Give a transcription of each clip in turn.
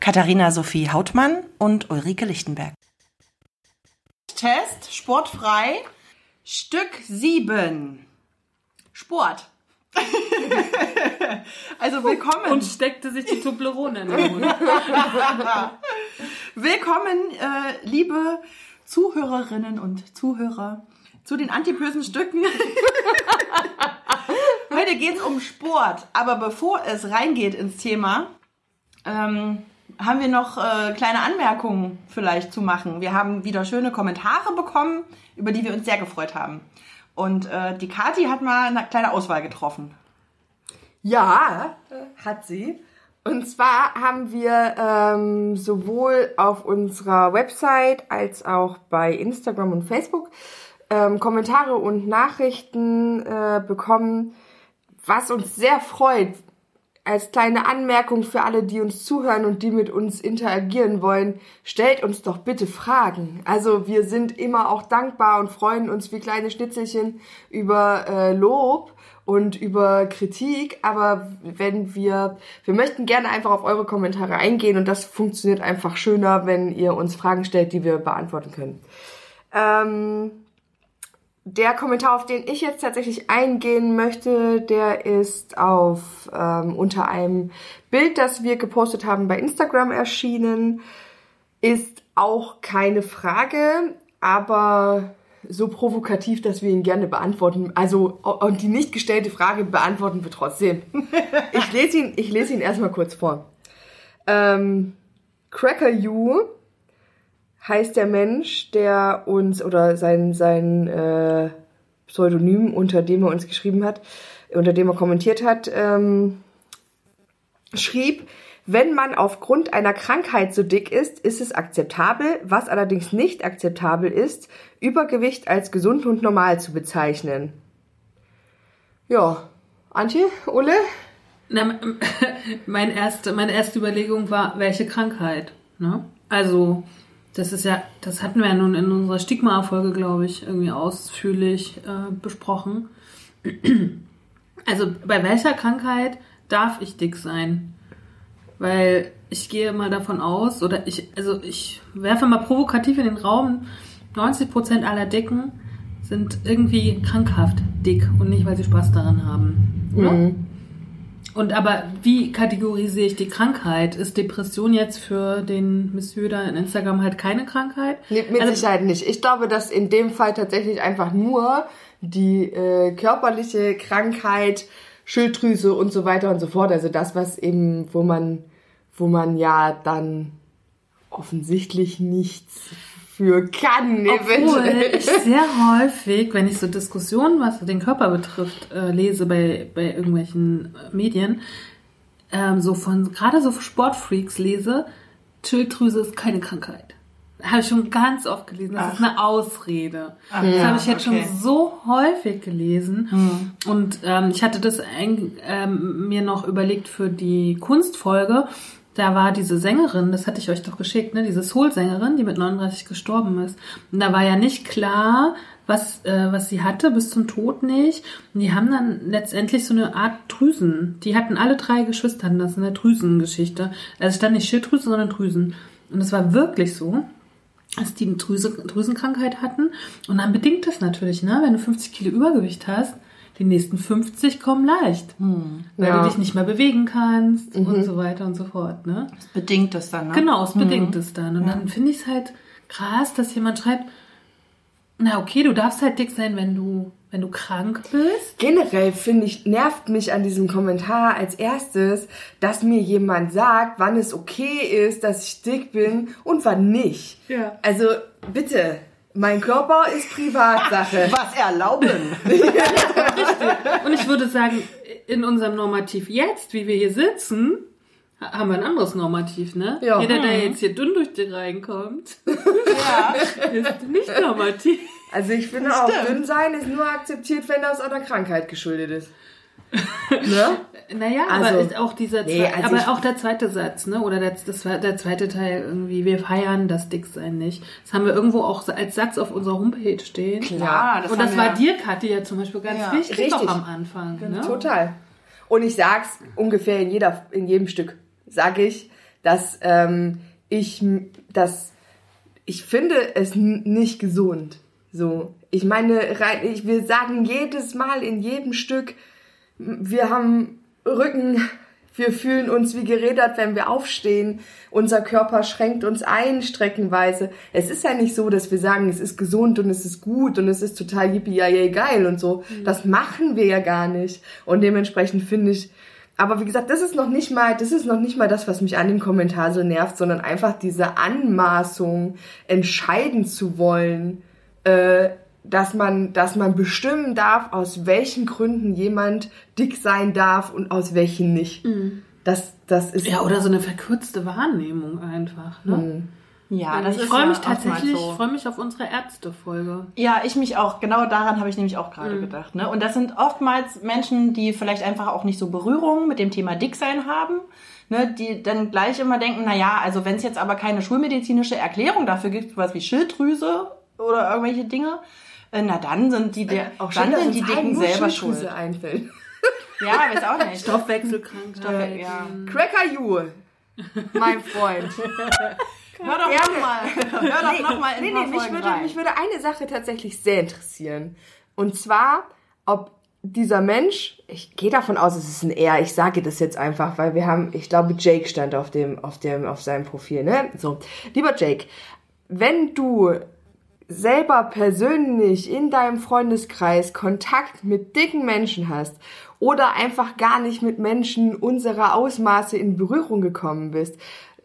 Katharina Sophie Hautmann und Ulrike Lichtenberg. Test, sportfrei, Stück 7. Sport. also willkommen. Und steckte sich die Toblerone in den Mund. Willkommen, äh, liebe Zuhörerinnen und Zuhörer, zu den antipösen Stücken. Heute geht es um Sport, aber bevor es reingeht ins Thema, ähm, haben wir noch äh, kleine Anmerkungen vielleicht zu machen. Wir haben wieder schöne Kommentare bekommen, über die wir uns sehr gefreut haben. Und äh, die Kati hat mal eine kleine Auswahl getroffen. Ja, hat sie. Und zwar haben wir ähm, sowohl auf unserer Website als auch bei Instagram und Facebook ähm, Kommentare und Nachrichten äh, bekommen, was uns sehr freut. Als kleine Anmerkung für alle, die uns zuhören und die mit uns interagieren wollen, stellt uns doch bitte Fragen. Also wir sind immer auch dankbar und freuen uns wie kleine Schnitzelchen über äh, Lob und über Kritik, aber wenn wir, wir möchten gerne einfach auf eure Kommentare eingehen und das funktioniert einfach schöner, wenn ihr uns Fragen stellt, die wir beantworten können. Ähm, der Kommentar, auf den ich jetzt tatsächlich eingehen möchte, der ist auf ähm, unter einem Bild, das wir gepostet haben bei Instagram erschienen, ist auch keine Frage, aber so provokativ, dass wir ihn gerne beantworten. Also und die nicht gestellte Frage beantworten wir trotzdem. ich lese ihn, ich lese ihn erstmal kurz vor. Ähm, Cracker You heißt der Mensch, der uns oder sein sein äh, Pseudonym, unter dem er uns geschrieben hat, unter dem er kommentiert hat, ähm, schrieb, wenn man aufgrund einer Krankheit so dick ist, ist es akzeptabel. Was allerdings nicht akzeptabel ist, Übergewicht als gesund und normal zu bezeichnen. Ja, Antje, Ulle? Na, mein erste, meine erste Überlegung war, welche Krankheit? Ne? Also, das ist ja, das hatten wir ja nun in unserer Stigma-Folge, glaube ich, irgendwie ausführlich äh, besprochen. Also, bei welcher Krankheit darf ich dick sein? Weil ich gehe mal davon aus, oder ich, also ich werfe mal provokativ in den Raum, 90% aller Dicken sind irgendwie krankhaft dick und nicht, weil sie Spaß daran haben. Oder? Mhm. Und aber wie kategorisiere ich die Krankheit? Ist Depression jetzt für den Monsieur da in Instagram halt keine Krankheit? Nee, mit Also- Sicherheit nicht. Ich glaube, dass in dem Fall tatsächlich einfach nur die äh, körperliche Krankheit, Schilddrüse und so weiter und so fort, also das, was eben, wo man, wo man ja dann offensichtlich nichts für kann, Obwohl eventuell. ich sehr häufig, wenn ich so Diskussionen, was den Körper betrifft, äh, lese bei, bei irgendwelchen äh, Medien, ähm, so von, gerade so Sportfreaks lese, Schilddrüse ist keine Krankheit. Habe ich schon ganz oft gelesen. Das ist eine Ausrede. das ja, habe ich jetzt okay. schon so häufig gelesen. Und ähm, ich hatte das ein, ähm, mir noch überlegt für die Kunstfolge. Da war diese Sängerin, das hatte ich euch doch geschickt, ne? diese Soul-Sängerin, die mit 39 gestorben ist. Und da war ja nicht klar, was, äh, was sie hatte, bis zum Tod nicht. Und die haben dann letztendlich so eine Art Drüsen. Die hatten alle drei Geschwister, das ist eine Drüsengeschichte. Also es stand nicht Schilddrüse, sondern Drüsen. Und es war wirklich so dass die eine Drüse, Drüsenkrankheit hatten. Und dann bedingt das natürlich, ne? Wenn du 50 Kilo Übergewicht hast, die nächsten 50 kommen leicht. Weil Ja. du dich nicht mehr bewegen kannst und so weiter und so fort, ne? Bedingt es dann, ne? Genau, es bedingt es dann. Und dann finde ich es halt krass, dass jemand schreibt, na okay, du darfst halt dick sein, wenn du, wenn du krank bist. Generell finde ich, nervt mich an diesem Kommentar als erstes, dass mir jemand sagt, wann es okay ist, dass ich dick bin und wann nicht. Ja. Also bitte, mein Körper ist Privatsache. Was erlauben? Und ich würde sagen, in unserem Normativ jetzt, wie wir hier sitzen, ha- haben wir ein anderes Normativ, ne? Ja. Jeder, der jetzt hier dünn durch die reinkommt, Ist nicht normativ. Also ich finde auch, dünn sein ist nur akzeptiert, wenn das einer Krankheit geschuldet ist. ne? Naja, Also- aber ist auch dieser Nee, zwei, also aber ich- auch der zweite Satz, ne? Oder der, das, war der zweite Teil irgendwie, wir feiern das Dicksein nicht. Das haben wir irgendwo auch als Satz auf unserer Homepage stehen. Klar, das Und das war dir, Kathi, ja zum Beispiel ganz Ja, wichtig richtig. auch am Anfang. Ne? Total. Und ich sag's ungefähr in jeder, in jedem Stück, sage ich, dass ähm, ich, dass ich finde es nicht gesund. So, ich meine, rein, ich, wir sagen jedes Mal in jedem Stück, wir haben Rücken, wir fühlen uns wie gerädert, wenn wir aufstehen. Unser Körper schränkt uns ein streckenweise. Es ist ja nicht so, dass wir sagen, es ist gesund und es ist gut und es ist total yippie yay geil und so. Das machen wir ja gar nicht. Und dementsprechend finde ich, aber wie gesagt, das ist noch nicht mal, das ist noch nicht mal das, was mich an dem Kommentar so nervt, sondern einfach diese Anmaßung, entscheiden zu wollen, äh, dass man, dass man bestimmen darf, aus welchen Gründen jemand dick sein darf und aus welchen nicht. Das, das ist Ja, oder so eine verkürzte Wahrnehmung einfach. Ne? Ja, das ich ist freue ja mich tatsächlich, so. ich freue mich auf unsere Ärztefolge. Ja, ich mich auch. Genau daran habe ich nämlich auch Mhm. gerade gedacht. Ne? Und das sind oftmals Menschen, die vielleicht einfach auch nicht so Berührung mit dem Thema Dicksein haben, ne? die dann gleich immer denken, na ja, also wenn es jetzt aber keine schulmedizinische Erklärung dafür gibt, was wie Schilddrüse oder irgendwelche Dinge, äh, na dann sind die, der, auch dann schön, dass sind die Dicken selber schuld. einfällt. Ja, weiß auch nicht. Stoffwechselkrankheit. ja. Cracker You, mein Freund. Hör doch nochmal. Hör doch nochmal in nee, nee, mich würde, rein. mich würde eine Sache tatsächlich sehr interessieren. Und zwar, ob dieser Mensch, ich gehe davon aus, es ist ein Er, ich sage das jetzt einfach, weil wir haben, ich glaube, Jake stand auf dem, auf dem, auf seinem Profil, ne? So. Lieber Jake, wenn du selber persönlich in deinem Freundeskreis Kontakt mit dicken Menschen hast oder einfach gar nicht mit Menschen unserer Ausmaße in Berührung gekommen bist,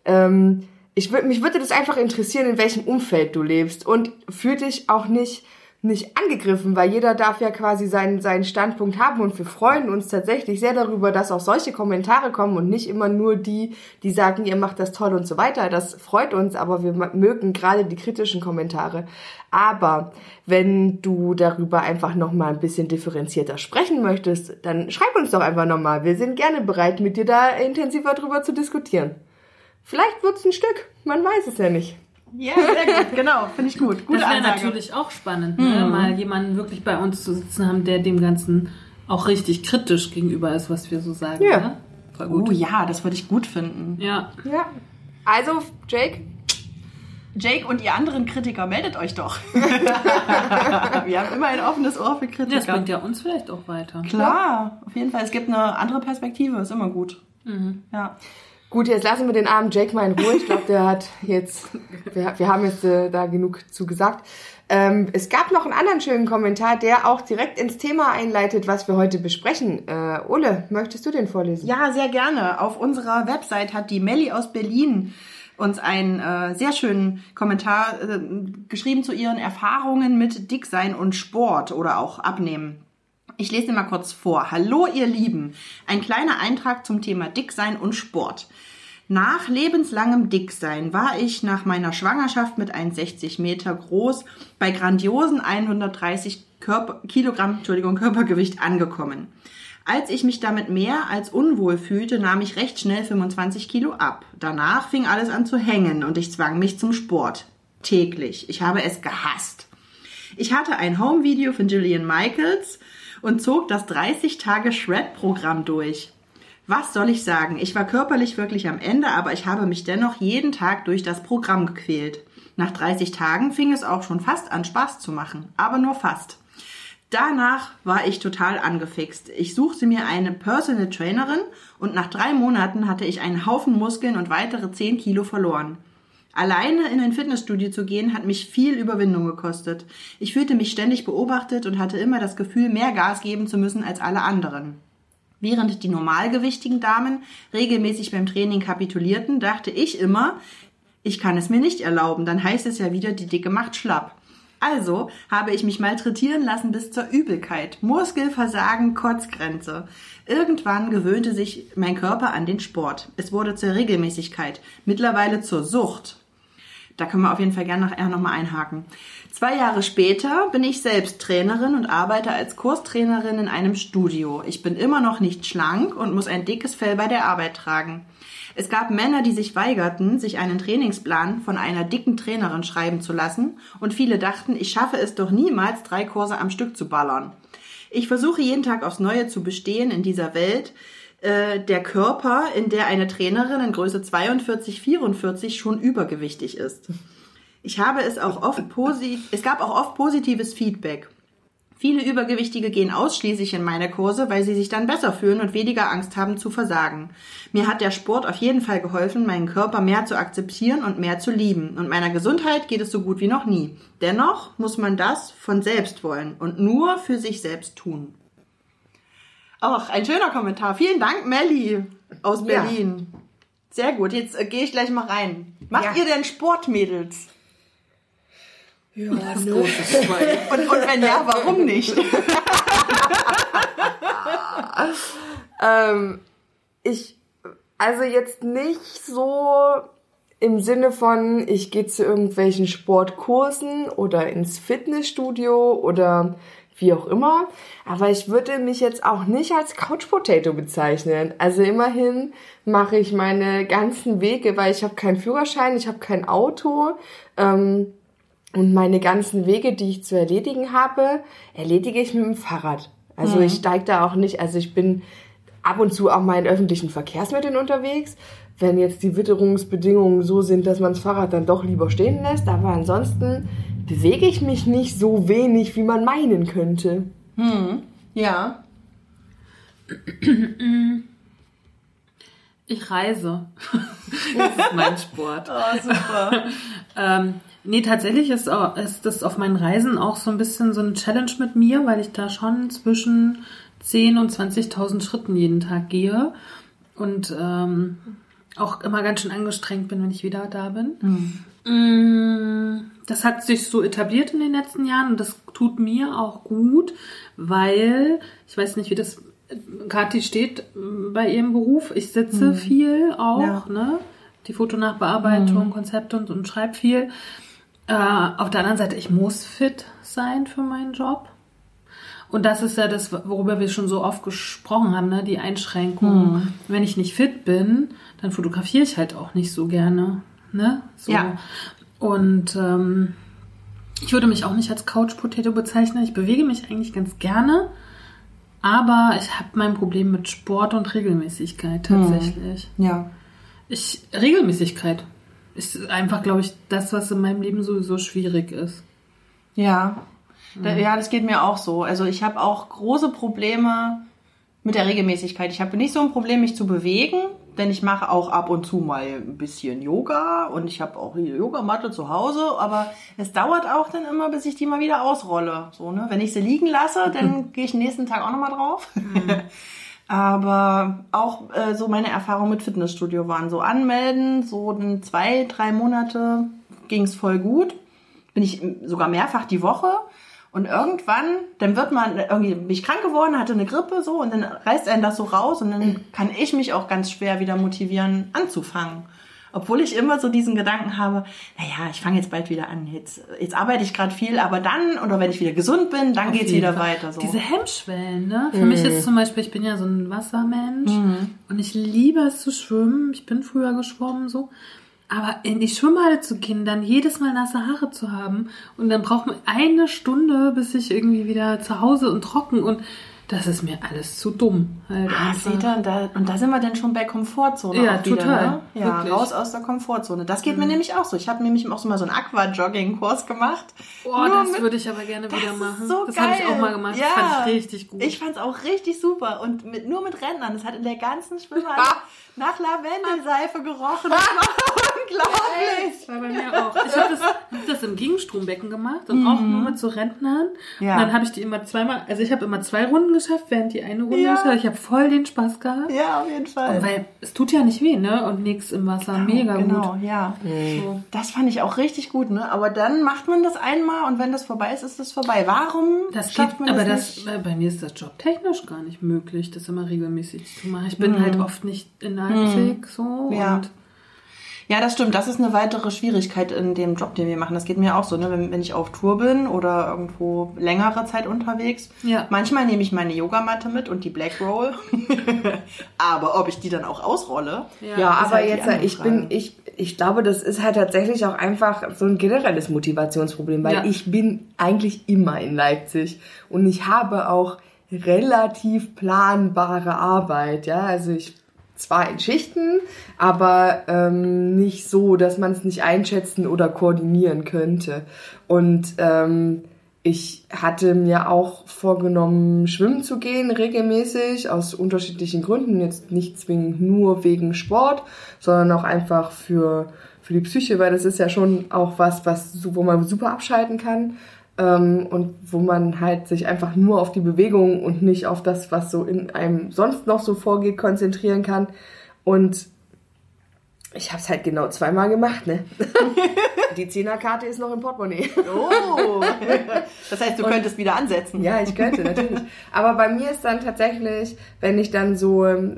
ähm, ich würd, mich würde das einfach interessieren, in welchem Umfeld du lebst und fühl dich auch nicht nicht angegriffen, weil jeder darf ja quasi seinen, seinen Standpunkt haben und wir freuen uns tatsächlich sehr darüber, dass auch solche Kommentare kommen und nicht immer nur die, die sagen, ihr macht das toll und so weiter. Das freut uns, aber wir mögen gerade die kritischen Kommentare. Aber wenn du darüber einfach nochmal ein bisschen differenzierter sprechen möchtest, dann schreib uns doch einfach nochmal. Wir sind gerne bereit, mit dir da intensiver drüber zu diskutieren. Vielleicht wird's ein Stück, man weiß es ja nicht. Ja, sehr gut. Genau, finde ich gut. Gute Das wäre natürlich auch spannend, ne? mal jemanden wirklich bei uns zu sitzen haben, der dem Ganzen auch richtig kritisch gegenüber ist, was wir so sagen. Ja. Ne? Voll gut. Oh ja, das würde ich gut finden. Ja. Ja. Also, Jake, Jake und ihr anderen Kritiker, meldet euch doch. Wir haben immer ein offenes Ohr für Das Kritiker. bringt ja uns vielleicht auch weiter. Klar, auf jeden Fall. Es gibt eine andere Perspektive, ist immer gut. Ja. Gut, jetzt lassen wir den armen Jake mal in Ruhe. Ich glaube, der hat jetzt, wir, wir haben jetzt äh, da genug zu gesagt. Ähm, es gab noch einen anderen schönen Kommentar, der auch direkt ins Thema einleitet, was wir heute besprechen. Äh, Ole, möchtest du den vorlesen? ja, sehr gerne. Auf unserer Website hat die Melli aus Berlin uns einen äh, sehr schönen Kommentar äh, geschrieben zu ihren Erfahrungen mit Dicksein und Sport oder auch Abnehmen. Ich lese mal kurz vor. Hallo ihr Lieben. Ein kleiner Eintrag zum Thema Dicksein und Sport. Nach lebenslangem Dicksein war ich nach meiner Schwangerschaft mit 1,60 Meter groß bei grandiosen 130 Körper, Kilogramm Entschuldigung, Körpergewicht angekommen. Als ich mich damit mehr als unwohl fühlte, nahm ich recht schnell 25 Kilo ab. Danach fing alles an zu hängen und ich zwang mich zum Sport. Täglich. Ich habe es gehasst. Ich hatte ein Home-Video von Gillian Michaels und zog das 30-Tage-Shred-Programm durch. Was soll ich sagen? Ich war körperlich wirklich am Ende, aber ich habe mich dennoch jeden Tag durch das Programm gequält. Nach 30 Tagen fing es auch schon fast an Spaß zu machen, aber nur fast. Danach war ich total angefixt. Ich suchte mir eine Personal Trainerin und nach drei Monaten hatte ich einen Haufen Muskeln und weitere 10 Kilo verloren. Alleine in ein Fitnessstudio zu gehen, hat mich viel Überwindung gekostet. Ich fühlte mich ständig beobachtet und hatte immer das Gefühl, mehr Gas geben zu müssen als alle anderen. Während die normalgewichtigen Damen regelmäßig beim Training kapitulierten, dachte ich immer, ich kann es mir nicht erlauben, dann heißt es ja wieder, die Dicke macht schlapp. Also habe ich mich malträtieren lassen bis zur Übelkeit. Muskelversagen, Kotzgrenze. Irgendwann gewöhnte sich mein Körper an den Sport. Es wurde zur Regelmäßigkeit, mittlerweile zur Sucht. Da können wir auf jeden Fall gerne nachher nochmal einhaken. Zwei Jahre später bin ich selbst Trainerin und arbeite als Kurstrainerin in einem Studio. Ich bin immer noch nicht schlank und muss ein dickes Fell bei der Arbeit tragen. Es gab Männer, die sich weigerten, sich einen Trainingsplan von einer dicken Trainerin schreiben zu lassen, und viele dachten, ich schaffe es doch niemals, drei Kurse am Stück zu ballern. Ich versuche jeden Tag aufs Neue zu bestehen in dieser Welt, äh, der Körper, in der eine Trainerin in Größe 42, 44 schon übergewichtig ist. Ich habe es auch oft positiv, es gab auch oft positives Feedback. Viele Übergewichtige gehen ausschließlich in meine Kurse, weil sie sich dann besser fühlen und weniger Angst haben zu versagen. Mir hat der Sport auf jeden Fall geholfen, meinen Körper mehr zu akzeptieren und mehr zu lieben. Und meiner Gesundheit geht es so gut wie noch nie. Dennoch muss man das von selbst wollen und nur für sich selbst tun. Ach, ein schöner Kommentar. Vielen Dank, Melli aus Ja. Berlin. Sehr gut, jetzt äh, gehe ich gleich mal rein. Macht Ja. ihr denn Sportmädels? Ja, ne? Großes Schwein. Und, und wenn ja, warum nicht? ähm, ich, also jetzt nicht so im Sinne von, ich gehe zu irgendwelchen Sportkursen oder ins Fitnessstudio oder wie auch immer. Aber ich würde mich jetzt auch nicht als Couch Potato bezeichnen. Also immerhin mache ich meine ganzen Wege, weil ich habe keinen Führerschein, ich habe kein Auto. Ähm, und meine ganzen Wege, die ich zu erledigen habe, erledige ich mit dem Fahrrad. Also ich steige da auch nicht, also ich bin ab und zu auch mal in öffentlichen Verkehrsmitteln unterwegs, wenn jetzt die Witterungsbedingungen so sind, dass man das Fahrrad dann doch lieber stehen lässt. Aber ansonsten bewege ich mich nicht so wenig, wie man meinen könnte. Ja. Ich reise. das ist mein Sport. Oh, super. Ähm, nee, tatsächlich ist, auch, ist das auf meinen Reisen auch so ein bisschen so eine Challenge mit mir, weil ich da schon zwischen 10.000 und 20.000 Schritten jeden Tag gehe und ähm, auch immer ganz schön angestrengt bin, wenn ich wieder da bin. Mm, Das hat sich so etabliert in den letzten Jahren und das tut mir auch gut, weil ich weiß nicht, wie das Kathi steht bei ihrem Beruf. Ich sitze viel auch, Ja. ne? Die Fotonachbearbeitung, Konzepte und, und schreibe viel. Äh, auf der anderen Seite, ich muss fit sein für meinen Job. Und das ist ja das, worüber wir schon so oft gesprochen haben, ne? die Einschränkung. Wenn ich nicht fit bin, dann fotografiere ich halt auch nicht so gerne. Ne? So. Ja. Und ähm, ich würde mich auch nicht als Couch Potato bezeichnen. Ich bewege mich eigentlich ganz gerne, aber ich habe mein Problem mit Sport und Regelmäßigkeit tatsächlich. Ja. Ich Regelmäßigkeit ist einfach, glaube ich, das, was in meinem Leben sowieso schwierig ist. Ja. Da, ja, das geht mir auch so. Also ich habe auch große Probleme mit der Regelmäßigkeit. Ich habe nicht so ein Problem, mich zu bewegen, denn ich mache auch ab und zu mal ein bisschen Yoga und ich habe auch hier Yogamatte zu Hause, aber es dauert auch dann immer, bis ich die mal wieder ausrolle. So, ne? Wenn ich sie liegen lasse, dann gehe ich den nächsten Tag auch nochmal drauf. Aber auch äh, so meine Erfahrungen mit Fitnessstudio waren so anmelden, so zwei, drei Monate ging's voll gut. Bin ich sogar mehrfach die Woche. Und irgendwann, dann wird man irgendwie, bin ich krank geworden, hatte eine Grippe so und dann reißt einen das so raus und dann kann ich mich auch ganz schwer wieder motivieren, anzufangen. Obwohl ich immer so diesen Gedanken habe, naja, ich fange jetzt bald wieder an. Jetzt, jetzt arbeite ich gerade viel, aber dann, oder wenn ich wieder gesund bin, dann geht's jeden wieder Fall. weiter. So. Diese Hemmschwellen, ne? Für mich ist zum Beispiel, ich bin ja so ein Wassermensch und ich liebe es zu schwimmen. Ich bin früher geschwommen so. Aber in die Schwimmhalle zu gehen, dann jedes Mal nasse Haare zu haben und dann braucht man eine Stunde, bis ich irgendwie wieder zu Hause und trocken und das ist mir alles zu dumm. Halt Ah, seht ihr, und da, und da sind wir dann schon bei Komfortzone. Ja, wieder, total. Ne? Ja, Wirklich. raus aus der Komfortzone. Das geht mir nämlich auch so. Ich habe nämlich auch so mal so einen Aqua-Jogging-Kurs gemacht. Boah, Nur das mit- würde ich aber gerne Das wieder ist machen. so das habe ich auch mal gemacht. Ja. Das fand ich richtig gut. Ich fand's auch richtig super. Und mit, nur mit Rentnern. Das hat in der ganzen Schwimmhalle nach Lavendelseife gerochen. Das unglaublich. Das war bei mir auch. Ich habe das, hab das im Gegenstrombecken gemacht und auch nur mit so Rentnern. Mhm. Ja. Und dann habe ich die immer zweimal, also ich habe immer zwei Runden geschafft, während die eine Runde Ja. geschafft. Ich habe voll den Spaß gehabt. Ja, auf jeden Fall. Weil es tut ja nicht weh, ne? Und nichts im Wasser. Mega genau, gut. ja. So. Das fand ich auch richtig gut, ne? Aber dann macht man das einmal und wenn das vorbei ist, ist es vorbei. Warum Das schafft geht, man aber das, das, nicht? äh, bei mir ist das jobtechnisch gar nicht möglich, das immer regelmäßig zu machen. Ich bin halt oft nicht in Leipzig so Mhm. Ja. und Ja, das stimmt. Das ist eine weitere Schwierigkeit in dem Job, den wir machen. Das geht mir auch so, ne? wenn, wenn ich auf Tour bin oder irgendwo längere Zeit unterwegs. Ja. Manchmal nehme ich meine Yogamatte mit und die Black Roll. aber ob ich die dann auch ausrolle. Ja, Ja, aber halt jetzt, ich bin, ich, ich glaube, das ist halt tatsächlich auch einfach so ein generelles Motivationsproblem, weil Ja. ich bin eigentlich immer in Leipzig und ich habe auch relativ planbare Arbeit, ja, also ich zwar in Schichten, aber ähm, nicht so, dass man es nicht einschätzen oder koordinieren könnte. Und ähm, ich hatte mir auch vorgenommen, schwimmen zu gehen, regelmäßig, aus unterschiedlichen Gründen. Jetzt nicht zwingend nur wegen Sport, sondern auch einfach für, für die Psyche, weil das ist ja schon auch was, was, wo man super abschalten kann. Ähm, und wo man halt sich einfach nur auf die Bewegung und nicht auf das, was so in einem sonst noch so vorgeht, konzentrieren kann. Und ich habe es halt genau zweimal gemacht, ne? die Zehnerkarte ist noch im Portemonnaie. Oh. Das heißt, du könntest wieder ansetzen. Ja, ich könnte, natürlich. Aber bei mir ist dann tatsächlich, wenn ich dann so ähm,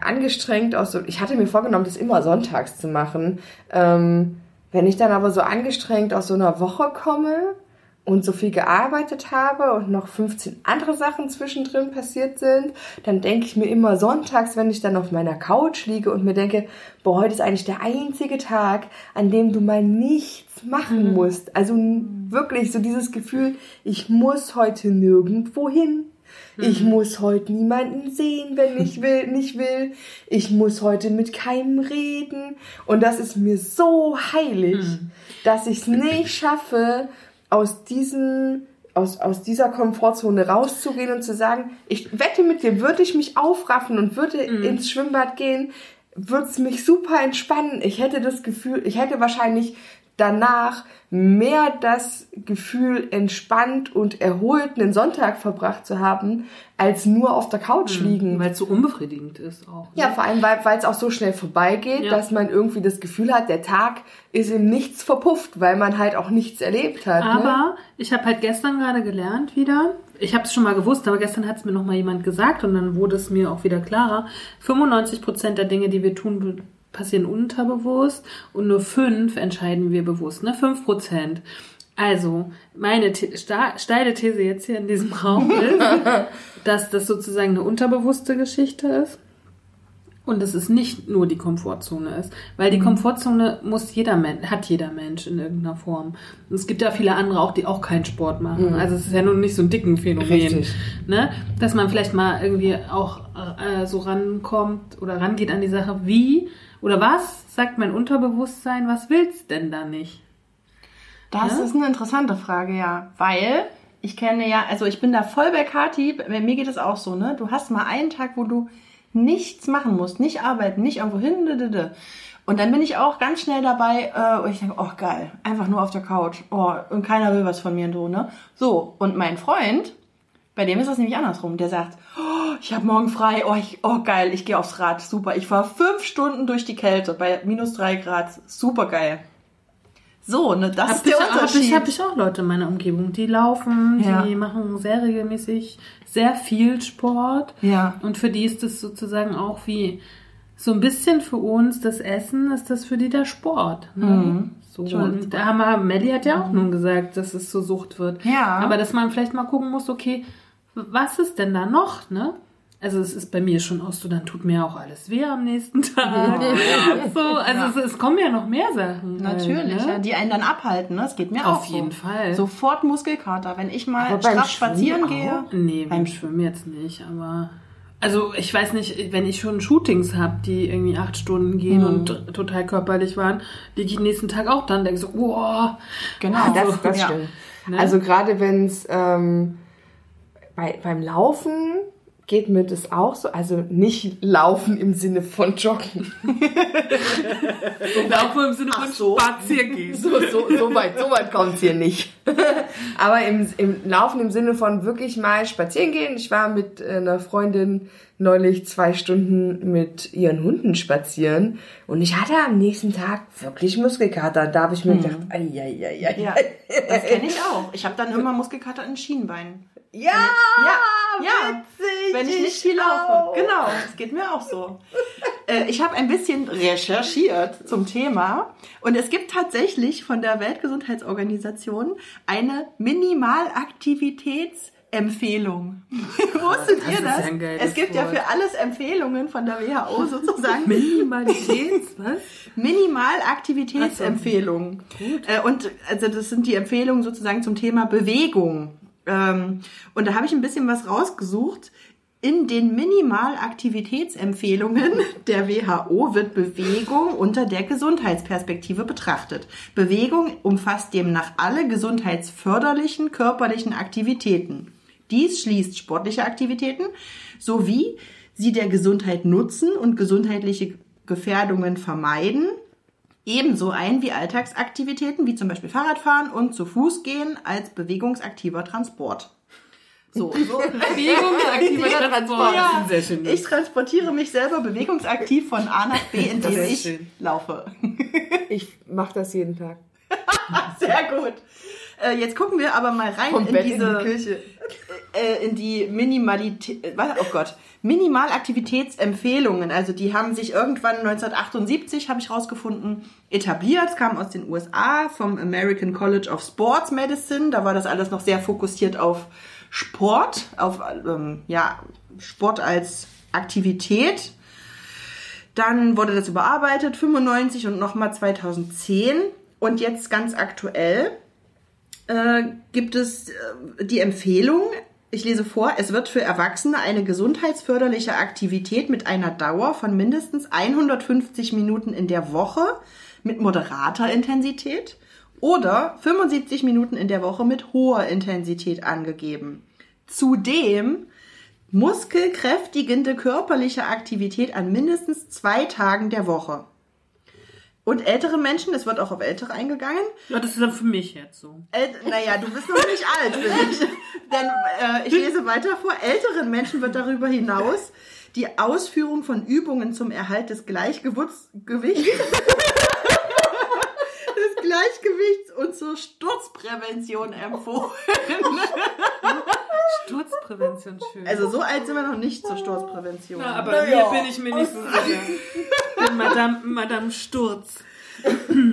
angestrengt aus so, ich hatte mir vorgenommen, das immer sonntags zu machen. Ähm, wenn ich dann aber so angestrengt aus so einer Woche komme und so viel gearbeitet habe und noch 15 andere Sachen zwischendrin passiert sind, dann denke ich mir immer sonntags, wenn ich dann auf meiner Couch liege und mir denke, boah, heute ist eigentlich der einzige Tag, an dem du mal nichts machen musst. Also wirklich so dieses Gefühl, ich muss heute nirgendwo hin. Ich muss heute niemanden sehen, wenn ich will, nicht will. Ich muss heute mit keinem reden. Und das ist mir so heilig, dass ich es nicht schaffe, aus diesem, aus, aus dieser Komfortzone rauszugehen und zu sagen, ich wette mit dir, würde ich mich aufraffen und würde ins Schwimmbad gehen, würde es mich super entspannen. Ich hätte das Gefühl, ich hätte wahrscheinlich danach mehr das Gefühl, entspannt und erholt einen Sonntag verbracht zu haben, als nur auf der Couch liegen. Weil es so unbefriedigend ist auch. ne? Ja, vor allem, weil es auch so schnell vorbeigeht, Ja. dass man irgendwie das Gefühl hat, der Tag ist im Nichts verpufft, weil man halt auch nichts erlebt hat. ne? Aber ich habe halt gestern gerade gelernt wieder. Ich habe es schon mal gewusst, aber gestern hat es mir noch mal jemand gesagt und dann wurde es mir auch wieder klarer. 95 Prozent der Dinge, die wir tun, passieren unterbewusst und nur fünf entscheiden wir bewusst. Ne, fünf Prozent. Also meine The steile These jetzt hier in diesem Raum ist, dass das sozusagen eine unterbewusste Geschichte ist. Und dass es nicht nur die Komfortzone ist. Weil die Mhm. Komfortzone muss jeder Mensch, hat jeder Mensch in irgendeiner Form. Und es gibt ja viele andere auch, die auch keinen Sport machen. Also es ist ja nun nicht so ein dicken Phänomen. Mhm. Richtig. Ne? Dass man vielleicht mal irgendwie auch äh, so rankommt oder rangeht an die Sache, wie oder was sagt mein Unterbewusstsein, was will's denn da nicht? Das Ja? ist eine interessante Frage, ja. Weil ich kenne ja, also ich bin da voll bei Kati, bei mir geht es auch so, ne? Du hast mal einen Tag, wo du nichts machen musst, nicht arbeiten, nicht irgendwo hin. Und dann bin ich auch ganz schnell dabei, äh, und ich denke, oh geil, einfach nur auf der Couch. Oh, und keiner will was von mir und so, ne? So, und mein Freund, bei dem ist das nämlich andersrum. Der sagt, oh, ich habe morgen frei, oh, ich, oh geil, ich gehe aufs Rad, super. Ich war fünf Stunden durch die Kälte bei minus drei Grad, super geil. So, ne, das Hab ist der ich, Unterschied. ich, hab ich auch Leute in meiner Umgebung, die laufen, Ja. die machen sehr regelmäßig sehr viel Sport. Ja. Und für die ist das sozusagen auch wie so ein bisschen für uns das Essen, ist das für die der Sport. Ne? Mhm. So, und da haben wir, Melly hat ja auch nun gesagt, dass es so Sucht wird. Ja. Aber dass man vielleicht mal gucken muss, okay, was ist denn da noch, ne? Also es ist bei mir schon auch so, dann tut mir auch alles weh am nächsten Tag. So, also es, es kommen ja noch mehr Sachen. Natürlich, halt, ne? ja, die einen dann abhalten, ne? Das geht mir auch Auf so. jeden Fall. Sofort Muskelkater. Wenn ich mal straff spazieren Schwimmen gehe. Nee, beim Schwimmen jetzt nicht, aber. Also ich weiß nicht, wenn ich schon Shootings habe, die irgendwie acht Stunden gehen und t- total körperlich waren, liege ich den nächsten Tag auch dann denke so, wow. Genau. Ah, das, das ja. stimmt. Ne? Also gerade wenn es ähm, bei, beim Laufen geht mir das auch so, also nicht laufen im Sinne von joggen. Laufen im Sinne von so. Spaziergehen. So, so, so weit, so weit kommt's hier nicht. Aber im, im Laufen im Sinne von wirklich mal spazieren gehen. Ich war mit äh, einer Freundin neulich zwei Stunden mit ihren Hunden spazieren und ich hatte am nächsten Tag wirklich Muskelkater. Da habe ich mir gedacht, ai, ai, ai, ai. Ja, das kenne ich auch. Ich habe dann immer Muskelkater in den Schienbeinen. Ja, Ja, ja. witzig, Wenn ich nicht viel laufe. Genau, das geht mir auch so. Äh, Ich habe ein bisschen recherchiert zum Thema und es gibt tatsächlich von der Weltgesundheitsorganisation eine Minimalaktivitätsempfehlung. Wusstet ihr das? ja es gibt ja Wort. für alles Empfehlungen von der WHO sozusagen. Minimalität, was? Minimalaktivitätsempfehlungen. Äh, und also das sind die Empfehlungen sozusagen zum Thema Bewegung. Ähm, und da habe ich ein bisschen was rausgesucht. In den Minimalaktivitätsempfehlungen der WHO wird Bewegung unter der Gesundheitsperspektive betrachtet. Bewegung umfasst demnach alle gesundheitsförderlichen körperlichen Aktivitäten. Dies schließt sportliche Aktivitäten sowie sie der Gesundheit nutzen und gesundheitliche Gefährdungen vermeiden, ebenso ein wie Alltagsaktivitäten wie zum Beispiel Fahrradfahren und zu Fuß gehen als bewegungsaktiver Transport. So, so. Bewegungsaktiver Transport. Ja, Das ist ein sehr schönes. ich transportiere mich selber bewegungsaktiv von A nach B, indem ich schön. laufe. Ich mache das jeden Tag. Sehr gut. Äh, jetzt gucken wir aber mal rein Vom in Bett diese in die Küche. äh, in die Minimalität, äh, oh Gott, Minimalaktivitätsempfehlungen. Also die haben sich irgendwann 1978, habe ich rausgefunden, etabliert. Es kam aus den USA vom American College of Sports Medicine. Da war das alles noch sehr fokussiert auf Sport, auf ähm, ja Sport als Aktivität. Dann wurde das überarbeitet, 95 und nochmal 2010. Und jetzt ganz aktuell äh, gibt es äh, die Empfehlung, ich lese vor, es wird für Erwachsene eine gesundheitsförderliche Aktivität mit einer Dauer von mindestens 150 Minuten in der Woche mit moderater Intensität oder 75 Minuten in der Woche mit hoher Intensität angegeben. Zudem muskelkräftigende körperliche Aktivität an mindestens zwei Tagen der Woche. Und ältere Menschen, es wird auch auf ältere eingegangen, Ja, das ist dann für mich jetzt so. Äl naja, du bist noch nicht alt, bin ich. Denn äh, ich lese weiter vor. Älteren Menschen wird darüber hinaus die Ausführung von Übungen zum Erhalt des Gleichgewichts des Gleichgewichts und zur Sturzprävention empfohlen. Sturzprävention schön. Also so alt sind wir noch nicht zur Sturzprävention. Ja, aber hier bin ich mir nicht so sicher. Madame, Madame Sturz.